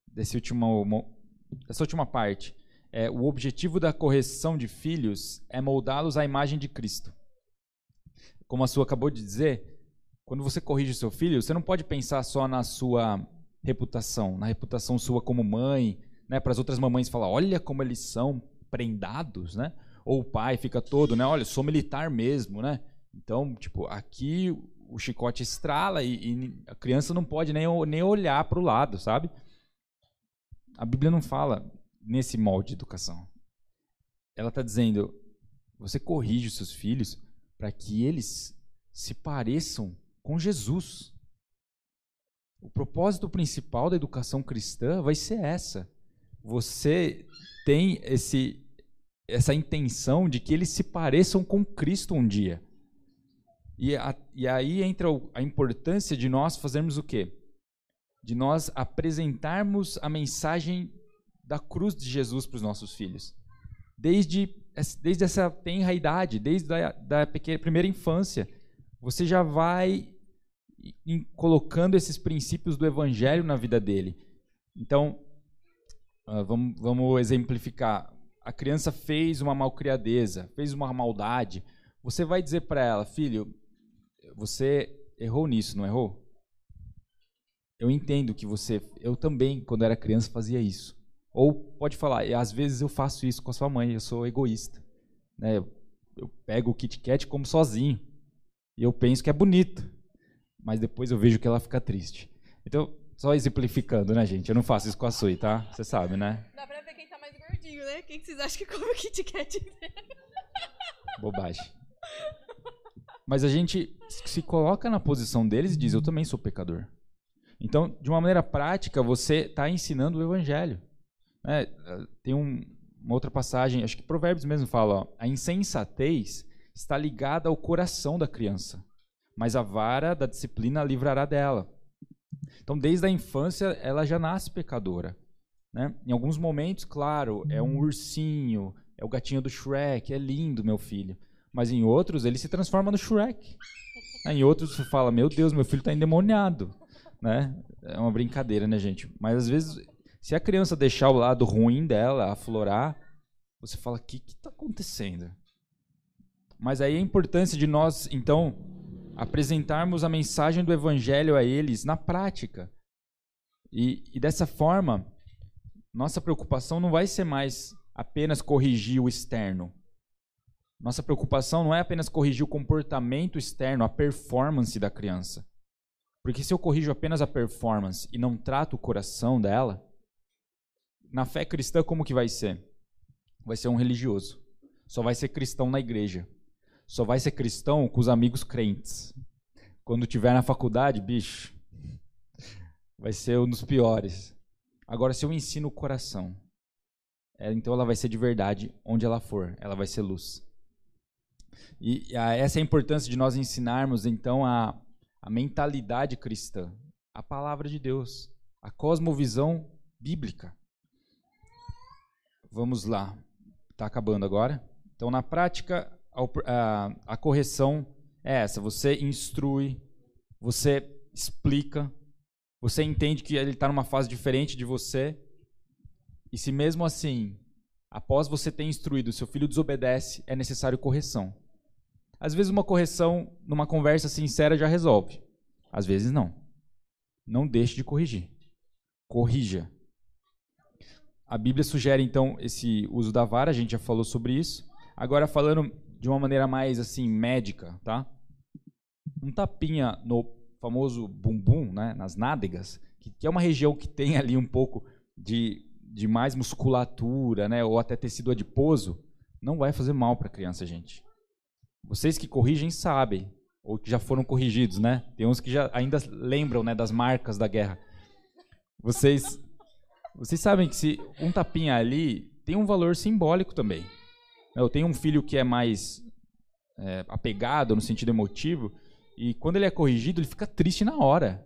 desse último, dessa última parte. É, o objetivo da correção de filhos é moldá-los à imagem de Cristo. Como a sua acabou de dizer, quando você corrige seu filho, você não pode pensar só na sua reputação, na reputação sua como mãe, né, para as outras mamães falar, olha como eles são prendados, né? Ou o pai fica todo, né? Olha, sou militar mesmo, né? Então, tipo, aqui o chicote estrala e, e a criança não pode nem, nem olhar para o lado, sabe? A Bíblia não fala nesse molde de educação. Ela está dizendo: você corrige os seus filhos para que eles se pareçam com Jesus. O propósito principal da educação cristã vai ser essa. Você tem esse, essa intenção de que eles se pareçam com Cristo um dia. E, a, e aí entra a importância de nós fazermos o quê? De nós apresentarmos a mensagem da cruz de Jesus para os nossos filhos. Desde, desde essa tenra idade, desde a da pequena, primeira infância, você já vai em, colocando esses princípios do evangelho na vida dele. Então, uh, vamos, vamos exemplificar. A criança fez uma malcriadeza, fez uma maldade. Você vai dizer para ela, filho, você errou nisso, não errou? Eu entendo que você, eu também, quando era criança, fazia isso. Ou pode falar, às vezes eu faço isso com a sua mãe, eu sou egoísta. Né? Eu pego o Kit Kat como sozinho. E eu penso que é bonito mas depois eu vejo que ela fica triste. Então, só exemplificando, né, gente? Eu não faço isso com a Sui, tá? Você sabe, né? Dá pra ver quem tá mais gordinho, né? Quem que vocês acham que come o Kit Kat Bobagem. Mas a gente se coloca na posição deles e diz: Eu também sou pecador. Então, de uma maneira prática, você está ensinando o evangelho. É, tem um, uma outra passagem, acho que Provérbios mesmo fala: ó, a insensatez está ligada ao coração da criança mas a vara da disciplina a livrará dela. Então, desde a infância, ela já nasce pecadora. Né? Em alguns momentos, claro, é um ursinho, é o gatinho do Shrek, é lindo, meu filho. Mas em outros, ele se transforma no Shrek. Em outros, você fala: Meu Deus, meu filho está endemoniado. Né? É uma brincadeira, né, gente? Mas às vezes, se a criança deixar o lado ruim dela aflorar, você fala: O que está acontecendo? Mas aí a importância de nós, então, apresentarmos a mensagem do Evangelho a eles na prática. E, e dessa forma, nossa preocupação não vai ser mais apenas corrigir o externo. Nossa preocupação não é apenas corrigir o comportamento externo, a performance da criança. Porque se eu corrijo apenas a performance e não trato o coração dela, na fé cristã como que vai ser? Vai ser um religioso. Só vai ser cristão na igreja só vai ser cristão com os amigos crentes. Quando tiver na faculdade, bicho, vai ser um dos piores. Agora, se eu ensino o coração, é, então ela vai ser de verdade onde ela for, ela vai ser luz. E essa é a importância de nós ensinarmos, então, a, a mentalidade cristã, a palavra de Deus, a cosmovisão bíblica. Vamos lá. Está acabando agora? Então, na prática, a, a correção é essa: você instrui, você explica, você entende que ele está numa fase diferente de você, e se mesmo assim, após você ter instruído, seu filho desobedece, é necessário correção. Às vezes, uma correção numa conversa sincera já resolve, às vezes, não. Não deixe de corrigir. Corrija. A Bíblia sugere, então, esse uso da vara, a gente já falou sobre isso. Agora, falando de uma maneira mais assim médica, tá? Um tapinha no famoso bumbum, né, nas nádegas, que, que é uma região que tem ali um pouco de, de mais musculatura, né, ou até tecido adiposo, não vai fazer mal para a criança, gente. Vocês que corrigem sabem ou que já foram corrigidos, né? Tem uns que já ainda lembram, né, das marcas da guerra. Vocês, vocês sabem que se um tapinha ali tem um valor simbólico também. Eu tenho um filho que é mais é, apegado no sentido emotivo e quando ele é corrigido ele fica triste na hora.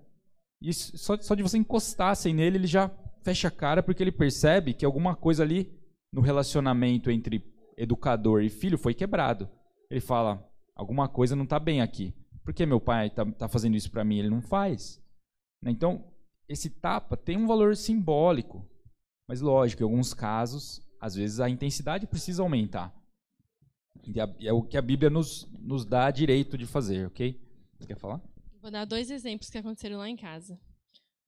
E só, só de você encostar assim nele ele já fecha a cara porque ele percebe que alguma coisa ali no relacionamento entre educador e filho foi quebrado. Ele fala: alguma coisa não está bem aqui. Por que meu pai está tá fazendo isso para mim? Ele não faz. Né? Então, esse tapa tem um valor simbólico. Mas, lógico, em alguns casos, às vezes a intensidade precisa aumentar. E é o que a Bíblia nos, nos dá direito de fazer, ok? Você quer falar? Vou dar dois exemplos que aconteceram lá em casa.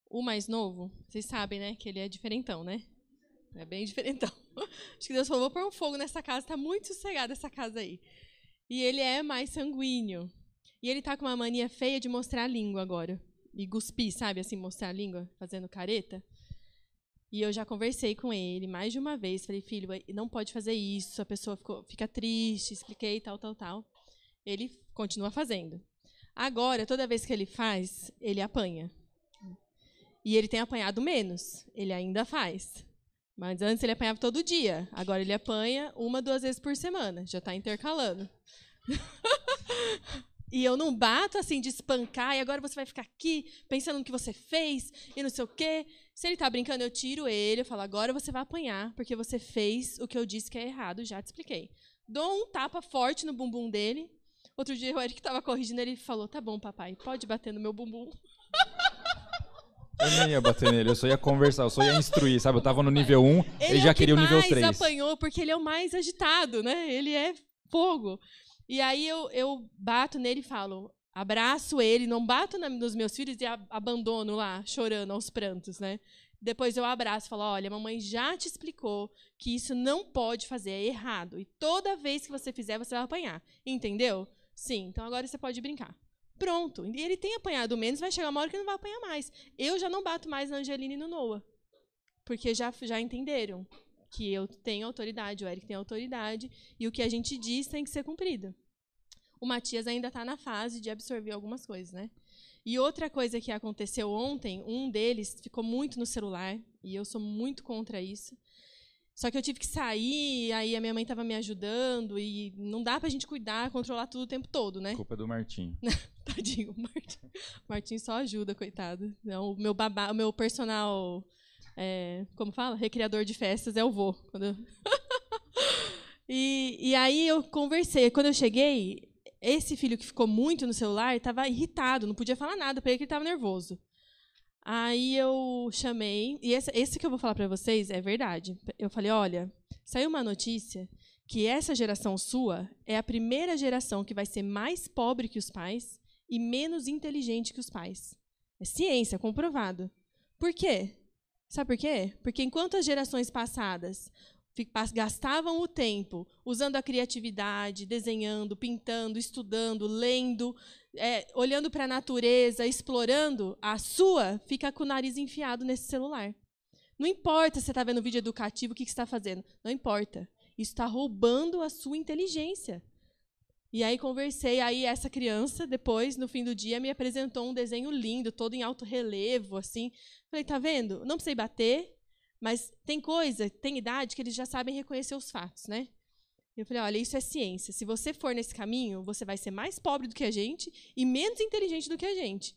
O mais novo, vocês sabem, né? Que ele é diferentão, né? É bem diferentão. Acho que Deus falou, vou pôr um fogo nessa casa, tá muito sossegada essa casa aí. E ele é mais sanguíneo. E ele tá com uma mania feia de mostrar a língua agora. E cuspir, sabe? Assim, mostrar a língua, fazendo careta. E eu já conversei com ele mais de uma vez. Falei, filho, não pode fazer isso, a pessoa ficou, fica triste, expliquei, tal, tal, tal. Ele continua fazendo. Agora, toda vez que ele faz, ele apanha. E ele tem apanhado menos. Ele ainda faz. Mas antes ele apanhava todo dia. Agora ele apanha uma, duas vezes por semana. Já está intercalando. e eu não bato assim de espancar, e agora você vai ficar aqui pensando no que você fez e não sei o quê. Se ele está brincando, eu tiro ele, eu falo, agora você vai apanhar, porque você fez o que eu disse que é errado, já te expliquei. Dou um tapa forte no bumbum dele. Outro dia o Eric estava corrigindo, ele falou, tá bom, papai, pode bater no meu bumbum. Eu nem ia bater nele, eu só ia conversar, eu só ia instruir, sabe? Eu tava no nível 1, ele, ele já é queria o nível 3. Ele apanhou porque ele é o mais agitado, né? Ele é fogo. E aí eu, eu bato nele e falo, abraço ele, não bato nos meus filhos e abandono lá, chorando aos prantos, né? Depois eu abraço e falo, olha, mamãe já te explicou que isso não pode fazer, é errado. E toda vez que você fizer, você vai apanhar. Entendeu? Sim, então agora você pode brincar. Pronto. E ele tem apanhado menos, vai chegar uma hora que não vai apanhar mais. Eu já não bato mais na Angelina e no Noah. Porque já, já entenderam que eu tenho autoridade, o Eric tem autoridade, e o que a gente diz tem que ser cumprido. O Matias ainda está na fase de absorver algumas coisas, né? E outra coisa que aconteceu ontem, um deles ficou muito no celular, e eu sou muito contra isso. Só que eu tive que sair, aí a minha mãe estava me ajudando, e não dá para a gente cuidar, controlar tudo o tempo todo, né? Culpa do Martim. Tadinho, o Martim. Martim só ajuda, coitado. Não, o meu babá, o meu personal, é, como fala? Recriador de festas é o vô. Eu... e, e aí eu conversei. Quando eu cheguei, esse filho que ficou muito no celular estava irritado, não podia falar nada para ele que estava nervoso. Aí eu chamei, e esse, esse que eu vou falar para vocês é verdade. Eu falei: olha, saiu uma notícia que essa geração sua é a primeira geração que vai ser mais pobre que os pais e menos inteligente que os pais. É ciência, comprovado. Por quê? Sabe por quê? Porque enquanto as gerações passadas gastavam o tempo usando a criatividade, desenhando, pintando, estudando, lendo, é, olhando para a natureza, explorando, a sua fica com o nariz enfiado nesse celular. Não importa se você está vendo vídeo educativo, o que, que você está fazendo. Não importa. Isso está roubando a sua inteligência. E aí conversei, aí essa criança, depois, no fim do dia, me apresentou um desenho lindo, todo em alto relevo, assim. Falei, tá vendo? Não precisei bater, mas tem coisa, tem idade que eles já sabem reconhecer os fatos, né? Eu falei, olha, isso é ciência. Se você for nesse caminho, você vai ser mais pobre do que a gente e menos inteligente do que a gente.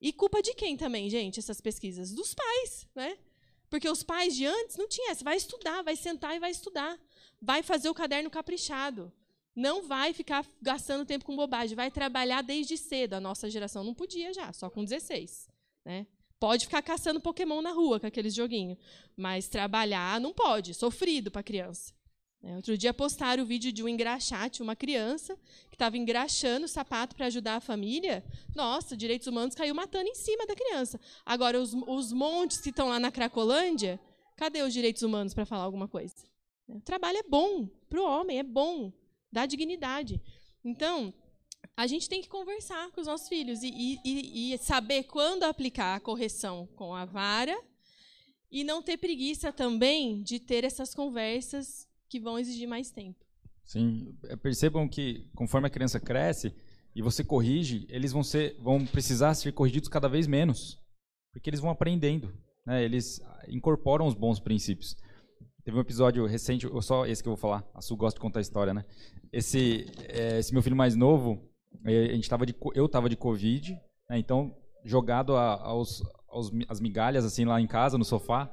E culpa de quem também, gente, essas pesquisas? Dos pais, né? Porque os pais de antes não tinham essa. Vai estudar, vai sentar e vai estudar. Vai fazer o caderno caprichado. Não vai ficar gastando tempo com bobagem. Vai trabalhar desde cedo. A nossa geração não podia já, só com 16. Né? Pode ficar caçando Pokémon na rua com aqueles joguinhos. Mas trabalhar não pode. Sofrido para criança. É, outro dia postaram o vídeo de um engraxate, uma criança que estava engraxando o sapato para ajudar a família. Nossa, direitos humanos caiu matando em cima da criança. Agora, os, os montes que estão lá na Cracolândia, cadê os direitos humanos para falar alguma coisa? É, o trabalho é bom para o homem, é bom, dá dignidade. Então, a gente tem que conversar com os nossos filhos e, e, e saber quando aplicar a correção com a vara e não ter preguiça também de ter essas conversas que vão exigir mais tempo. Sim, é, percebam que conforme a criança cresce, e você corrige, eles vão ser, vão precisar ser corrigidos cada vez menos, porque eles vão aprendendo, né? Eles incorporam os bons princípios. Teve um episódio recente, só esse que eu vou falar. A Su gosta de contar a história, né? Esse, é, esse meu filho mais novo, a gente tava de, eu estava de covid, né? então jogado a, aos, aos, as migalhas assim lá em casa no sofá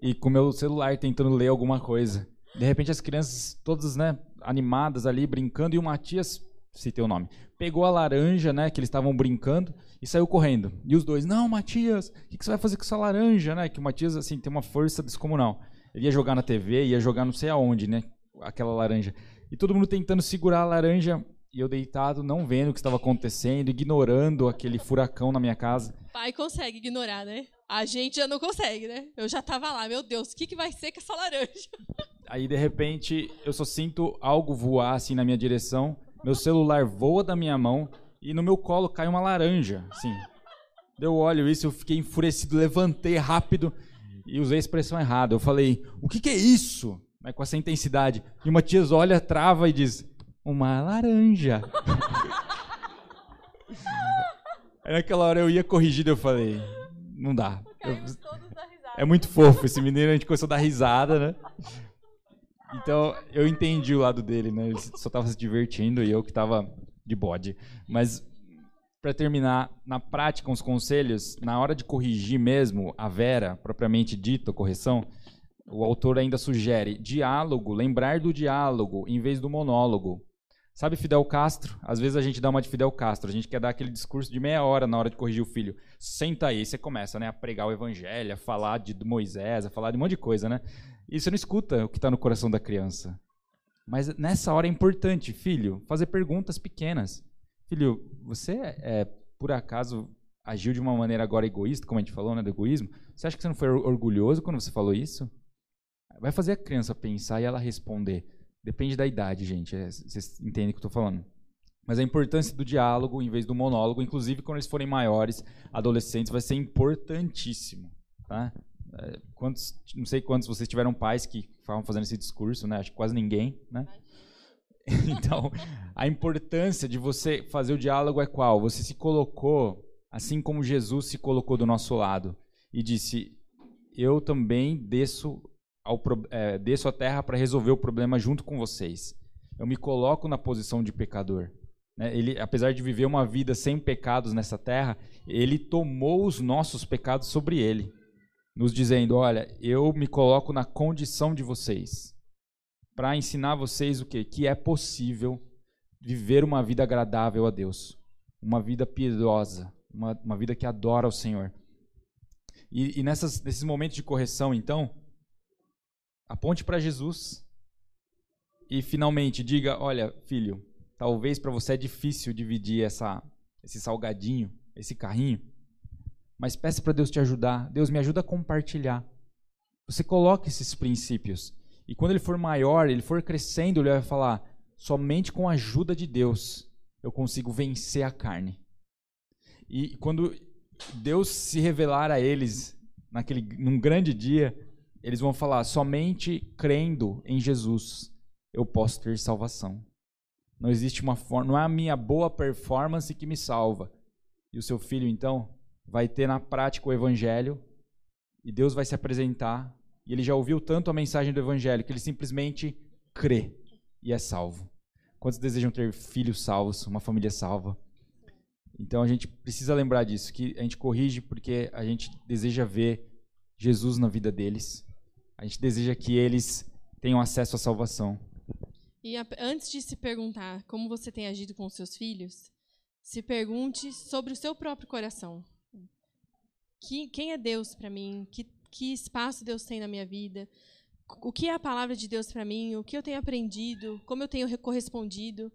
e com meu celular tentando ler alguma coisa. De repente as crianças todas, né, animadas ali brincando e o Matias, citei o nome, pegou a laranja, né, que eles estavam brincando e saiu correndo. E os dois, não, Matias, o que, que, você vai fazer com essa laranja, né? Que o Matias assim tem uma força descomunal. Ele ia jogar na TV, ia jogar não sei aonde, né? Aquela laranja. E todo mundo tentando segurar a laranja e eu deitado, não vendo o que estava acontecendo, ignorando aquele furacão na minha casa. Pai consegue ignorar, né? A gente já não consegue, né? Eu já tava lá, meu Deus, o que, que vai ser com essa laranja? Aí, de repente, eu só sinto algo voar assim na minha direção, meu celular voa da minha mão e no meu colo cai uma laranja, assim. Deu olho isso, eu fiquei enfurecido, levantei rápido e usei a expressão errada. Eu falei, o que, que é isso? Com essa intensidade. E o Matias olha, trava e diz, uma laranja. Aí naquela hora eu ia corrigir, eu falei, não dá. Eu, é muito fofo esse menino, a gente começou a dar risada, né? Então eu entendi o lado dele, né? Ele só estava se divertindo e eu que estava de bode. Mas para terminar, na prática, os conselhos, na hora de corrigir mesmo a Vera, propriamente dita, correção, o autor ainda sugere diálogo, lembrar do diálogo em vez do monólogo. Sabe Fidel Castro? Às vezes a gente dá uma de Fidel Castro, a gente quer dar aquele discurso de meia hora na hora de corrigir o filho. Senta aí, você começa né, a pregar o evangelho, a falar de Moisés, a falar de um monte de coisa, né? E você não escuta o que está no coração da criança. Mas nessa hora é importante, filho, fazer perguntas pequenas. Filho, você, é, por acaso, agiu de uma maneira agora egoísta, como a gente falou, né, do egoísmo? Você acha que você não foi orgulhoso quando você falou isso? Vai fazer a criança pensar e ela responder. Depende da idade, gente. É, vocês entendem o que eu estou falando. Mas a importância do diálogo em vez do monólogo, inclusive quando eles forem maiores, adolescentes, vai ser importantíssimo. Tá? É, quantos, não sei quantos vocês tiveram pais que estavam fazendo esse discurso, né? Acho que quase ninguém, né? Então, a importância de você fazer o diálogo é qual? Você se colocou, assim como Jesus se colocou do nosso lado e disse: Eu também desço ao, é, desço à terra para resolver o problema junto com vocês. Eu me coloco na posição de pecador. Né? Ele, apesar de viver uma vida sem pecados nessa terra, ele tomou os nossos pecados sobre ele, nos dizendo: Olha, eu me coloco na condição de vocês para ensinar vocês o quê? Que é possível viver uma vida agradável a Deus, uma vida piedosa, uma, uma vida que adora o Senhor. E, e nessas, nesses momentos de correção, então, Aponte para Jesus e finalmente diga: Olha, filho, talvez para você é difícil dividir essa, esse salgadinho, esse carrinho, mas peça para Deus te ajudar. Deus me ajuda a compartilhar. Você coloca esses princípios. E quando ele for maior, ele for crescendo, ele vai falar: somente com a ajuda de Deus eu consigo vencer a carne. E quando Deus se revelar a eles naquele num grande dia, eles vão falar: somente crendo em Jesus eu posso ter salvação. Não existe uma forma, não é a minha boa performance que me salva. E o seu filho, então, vai ter na prática o evangelho e Deus vai se apresentar. E ele já ouviu tanto a mensagem do evangelho que ele simplesmente crê e é salvo. Quantos desejam ter filhos salvos, uma família salva? Então a gente precisa lembrar disso, que a gente corrige porque a gente deseja ver Jesus na vida deles a gente deseja que eles tenham acesso à salvação. E a, antes de se perguntar como você tem agido com os seus filhos, se pergunte sobre o seu próprio coração. Que, quem é Deus para mim? Que, que espaço Deus tem na minha vida? O que é a palavra de Deus para mim? O que eu tenho aprendido? Como eu tenho correspondido?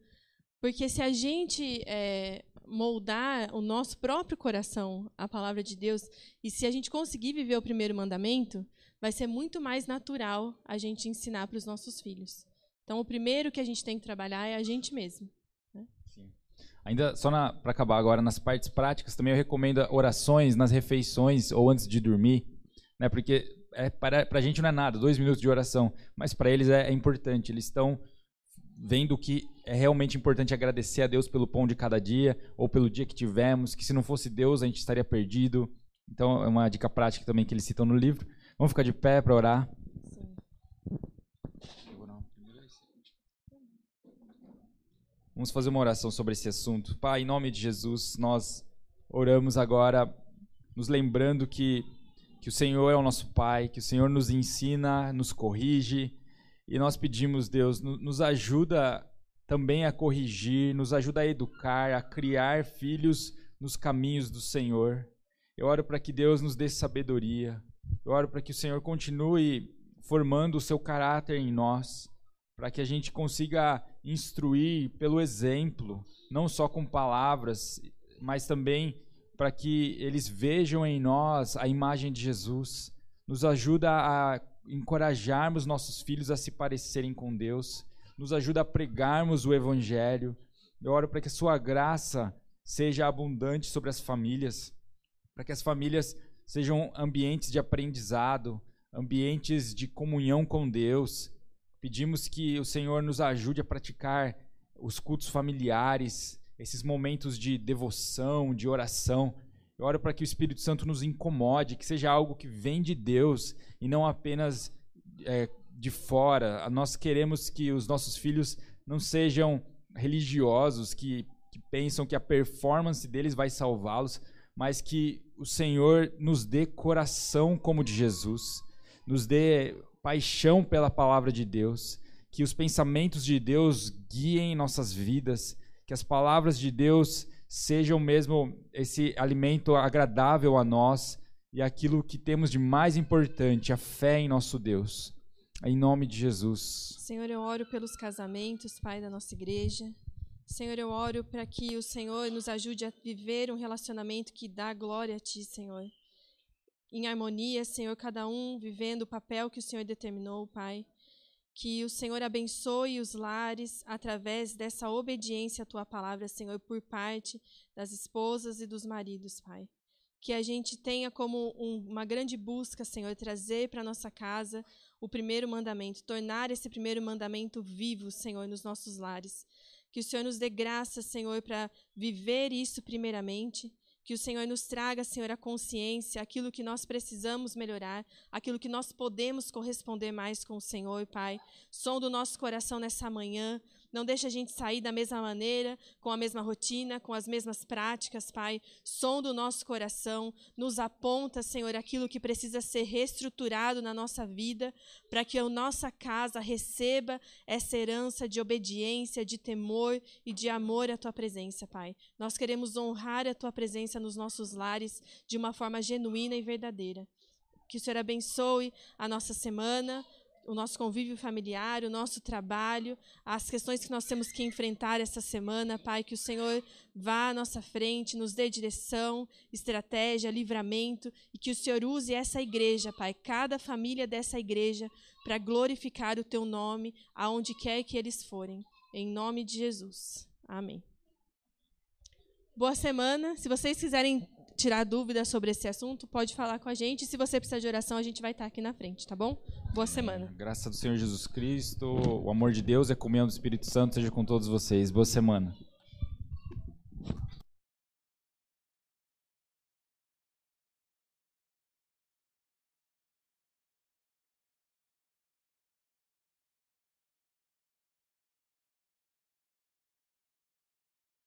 Porque se a gente é, moldar o nosso próprio coração à palavra de Deus, e se a gente conseguir viver o primeiro mandamento, vai ser muito mais natural a gente ensinar para os nossos filhos. Então, o primeiro que a gente tem que trabalhar é a gente mesmo. Né? Sim. Ainda só para acabar agora nas partes práticas, também eu recomendo orações nas refeições ou antes de dormir, né? Porque é, para a gente não é nada, dois minutos de oração, mas para eles é, é importante. Eles estão vendo que é realmente importante agradecer a Deus pelo pão de cada dia ou pelo dia que tivemos, que se não fosse Deus a gente estaria perdido. Então é uma dica prática também que eles citam no livro. Vamos ficar de pé para orar. Vamos fazer uma oração sobre esse assunto. Pai, em nome de Jesus, nós oramos agora, nos lembrando que, que o Senhor é o nosso Pai, que o Senhor nos ensina, nos corrige, e nós pedimos, Deus, nos ajuda também a corrigir, nos ajuda a educar, a criar filhos nos caminhos do Senhor. Eu oro para que Deus nos dê sabedoria. Eu oro para que o Senhor continue formando o seu caráter em nós, para que a gente consiga instruir pelo exemplo, não só com palavras, mas também para que eles vejam em nós a imagem de Jesus. Nos ajuda a encorajarmos nossos filhos a se parecerem com Deus, nos ajuda a pregarmos o evangelho. Eu oro para que a sua graça seja abundante sobre as famílias, para que as famílias sejam ambientes de aprendizado, ambientes de comunhão com Deus, Pedimos que o Senhor nos ajude a praticar os cultos familiares, esses momentos de devoção, de oração. Eu oro para que o Espírito Santo nos incomode, que seja algo que vem de Deus e não apenas é, de fora. Nós queremos que os nossos filhos não sejam religiosos, que, que pensam que a performance deles vai salvá-los, mas que o Senhor nos dê coração como de Jesus, nos dê paixão pela palavra de Deus, que os pensamentos de Deus guiem nossas vidas, que as palavras de Deus sejam mesmo esse alimento agradável a nós e aquilo que temos de mais importante, a fé em nosso Deus. Em nome de Jesus. Senhor, eu oro pelos casamentos, Pai da nossa igreja. Senhor, eu oro para que o Senhor nos ajude a viver um relacionamento que dá glória a Ti, Senhor em harmonia, Senhor, cada um vivendo o papel que o Senhor determinou, Pai. Que o Senhor abençoe os lares através dessa obediência à tua palavra, Senhor, por parte das esposas e dos maridos, Pai. Que a gente tenha como um, uma grande busca, Senhor, trazer para nossa casa o primeiro mandamento, tornar esse primeiro mandamento vivo, Senhor, nos nossos lares. Que o Senhor nos dê graça, Senhor, para viver isso primeiramente que o Senhor nos traga, Senhor, a consciência, aquilo que nós precisamos melhorar, aquilo que nós podemos corresponder mais com o Senhor, Pai. Som do nosso coração nessa manhã. Não deixa a gente sair da mesma maneira, com a mesma rotina, com as mesmas práticas, Pai. Som do nosso coração. Nos aponta, Senhor, aquilo que precisa ser reestruturado na nossa vida, para que a nossa casa receba essa herança de obediência, de temor e de amor à Tua presença, Pai. Nós queremos honrar a Tua presença nos nossos lares de uma forma genuína e verdadeira. Que o Senhor abençoe a nossa semana, o nosso convívio familiar, o nosso trabalho, as questões que nós temos que enfrentar essa semana, Pai, que o Senhor vá à nossa frente, nos dê direção, estratégia, livramento e que o Senhor use essa igreja, Pai, cada família dessa igreja para glorificar o teu nome aonde quer que eles forem. Em nome de Jesus. Amém. Boa semana. Se vocês quiserem tirar dúvidas sobre esse assunto, pode falar com a gente. Se você precisar de oração, a gente vai estar aqui na frente, tá bom? Boa semana. Graça do Senhor Jesus Cristo, o amor de Deus e a comunhão do Espírito Santo seja com todos vocês. Boa semana.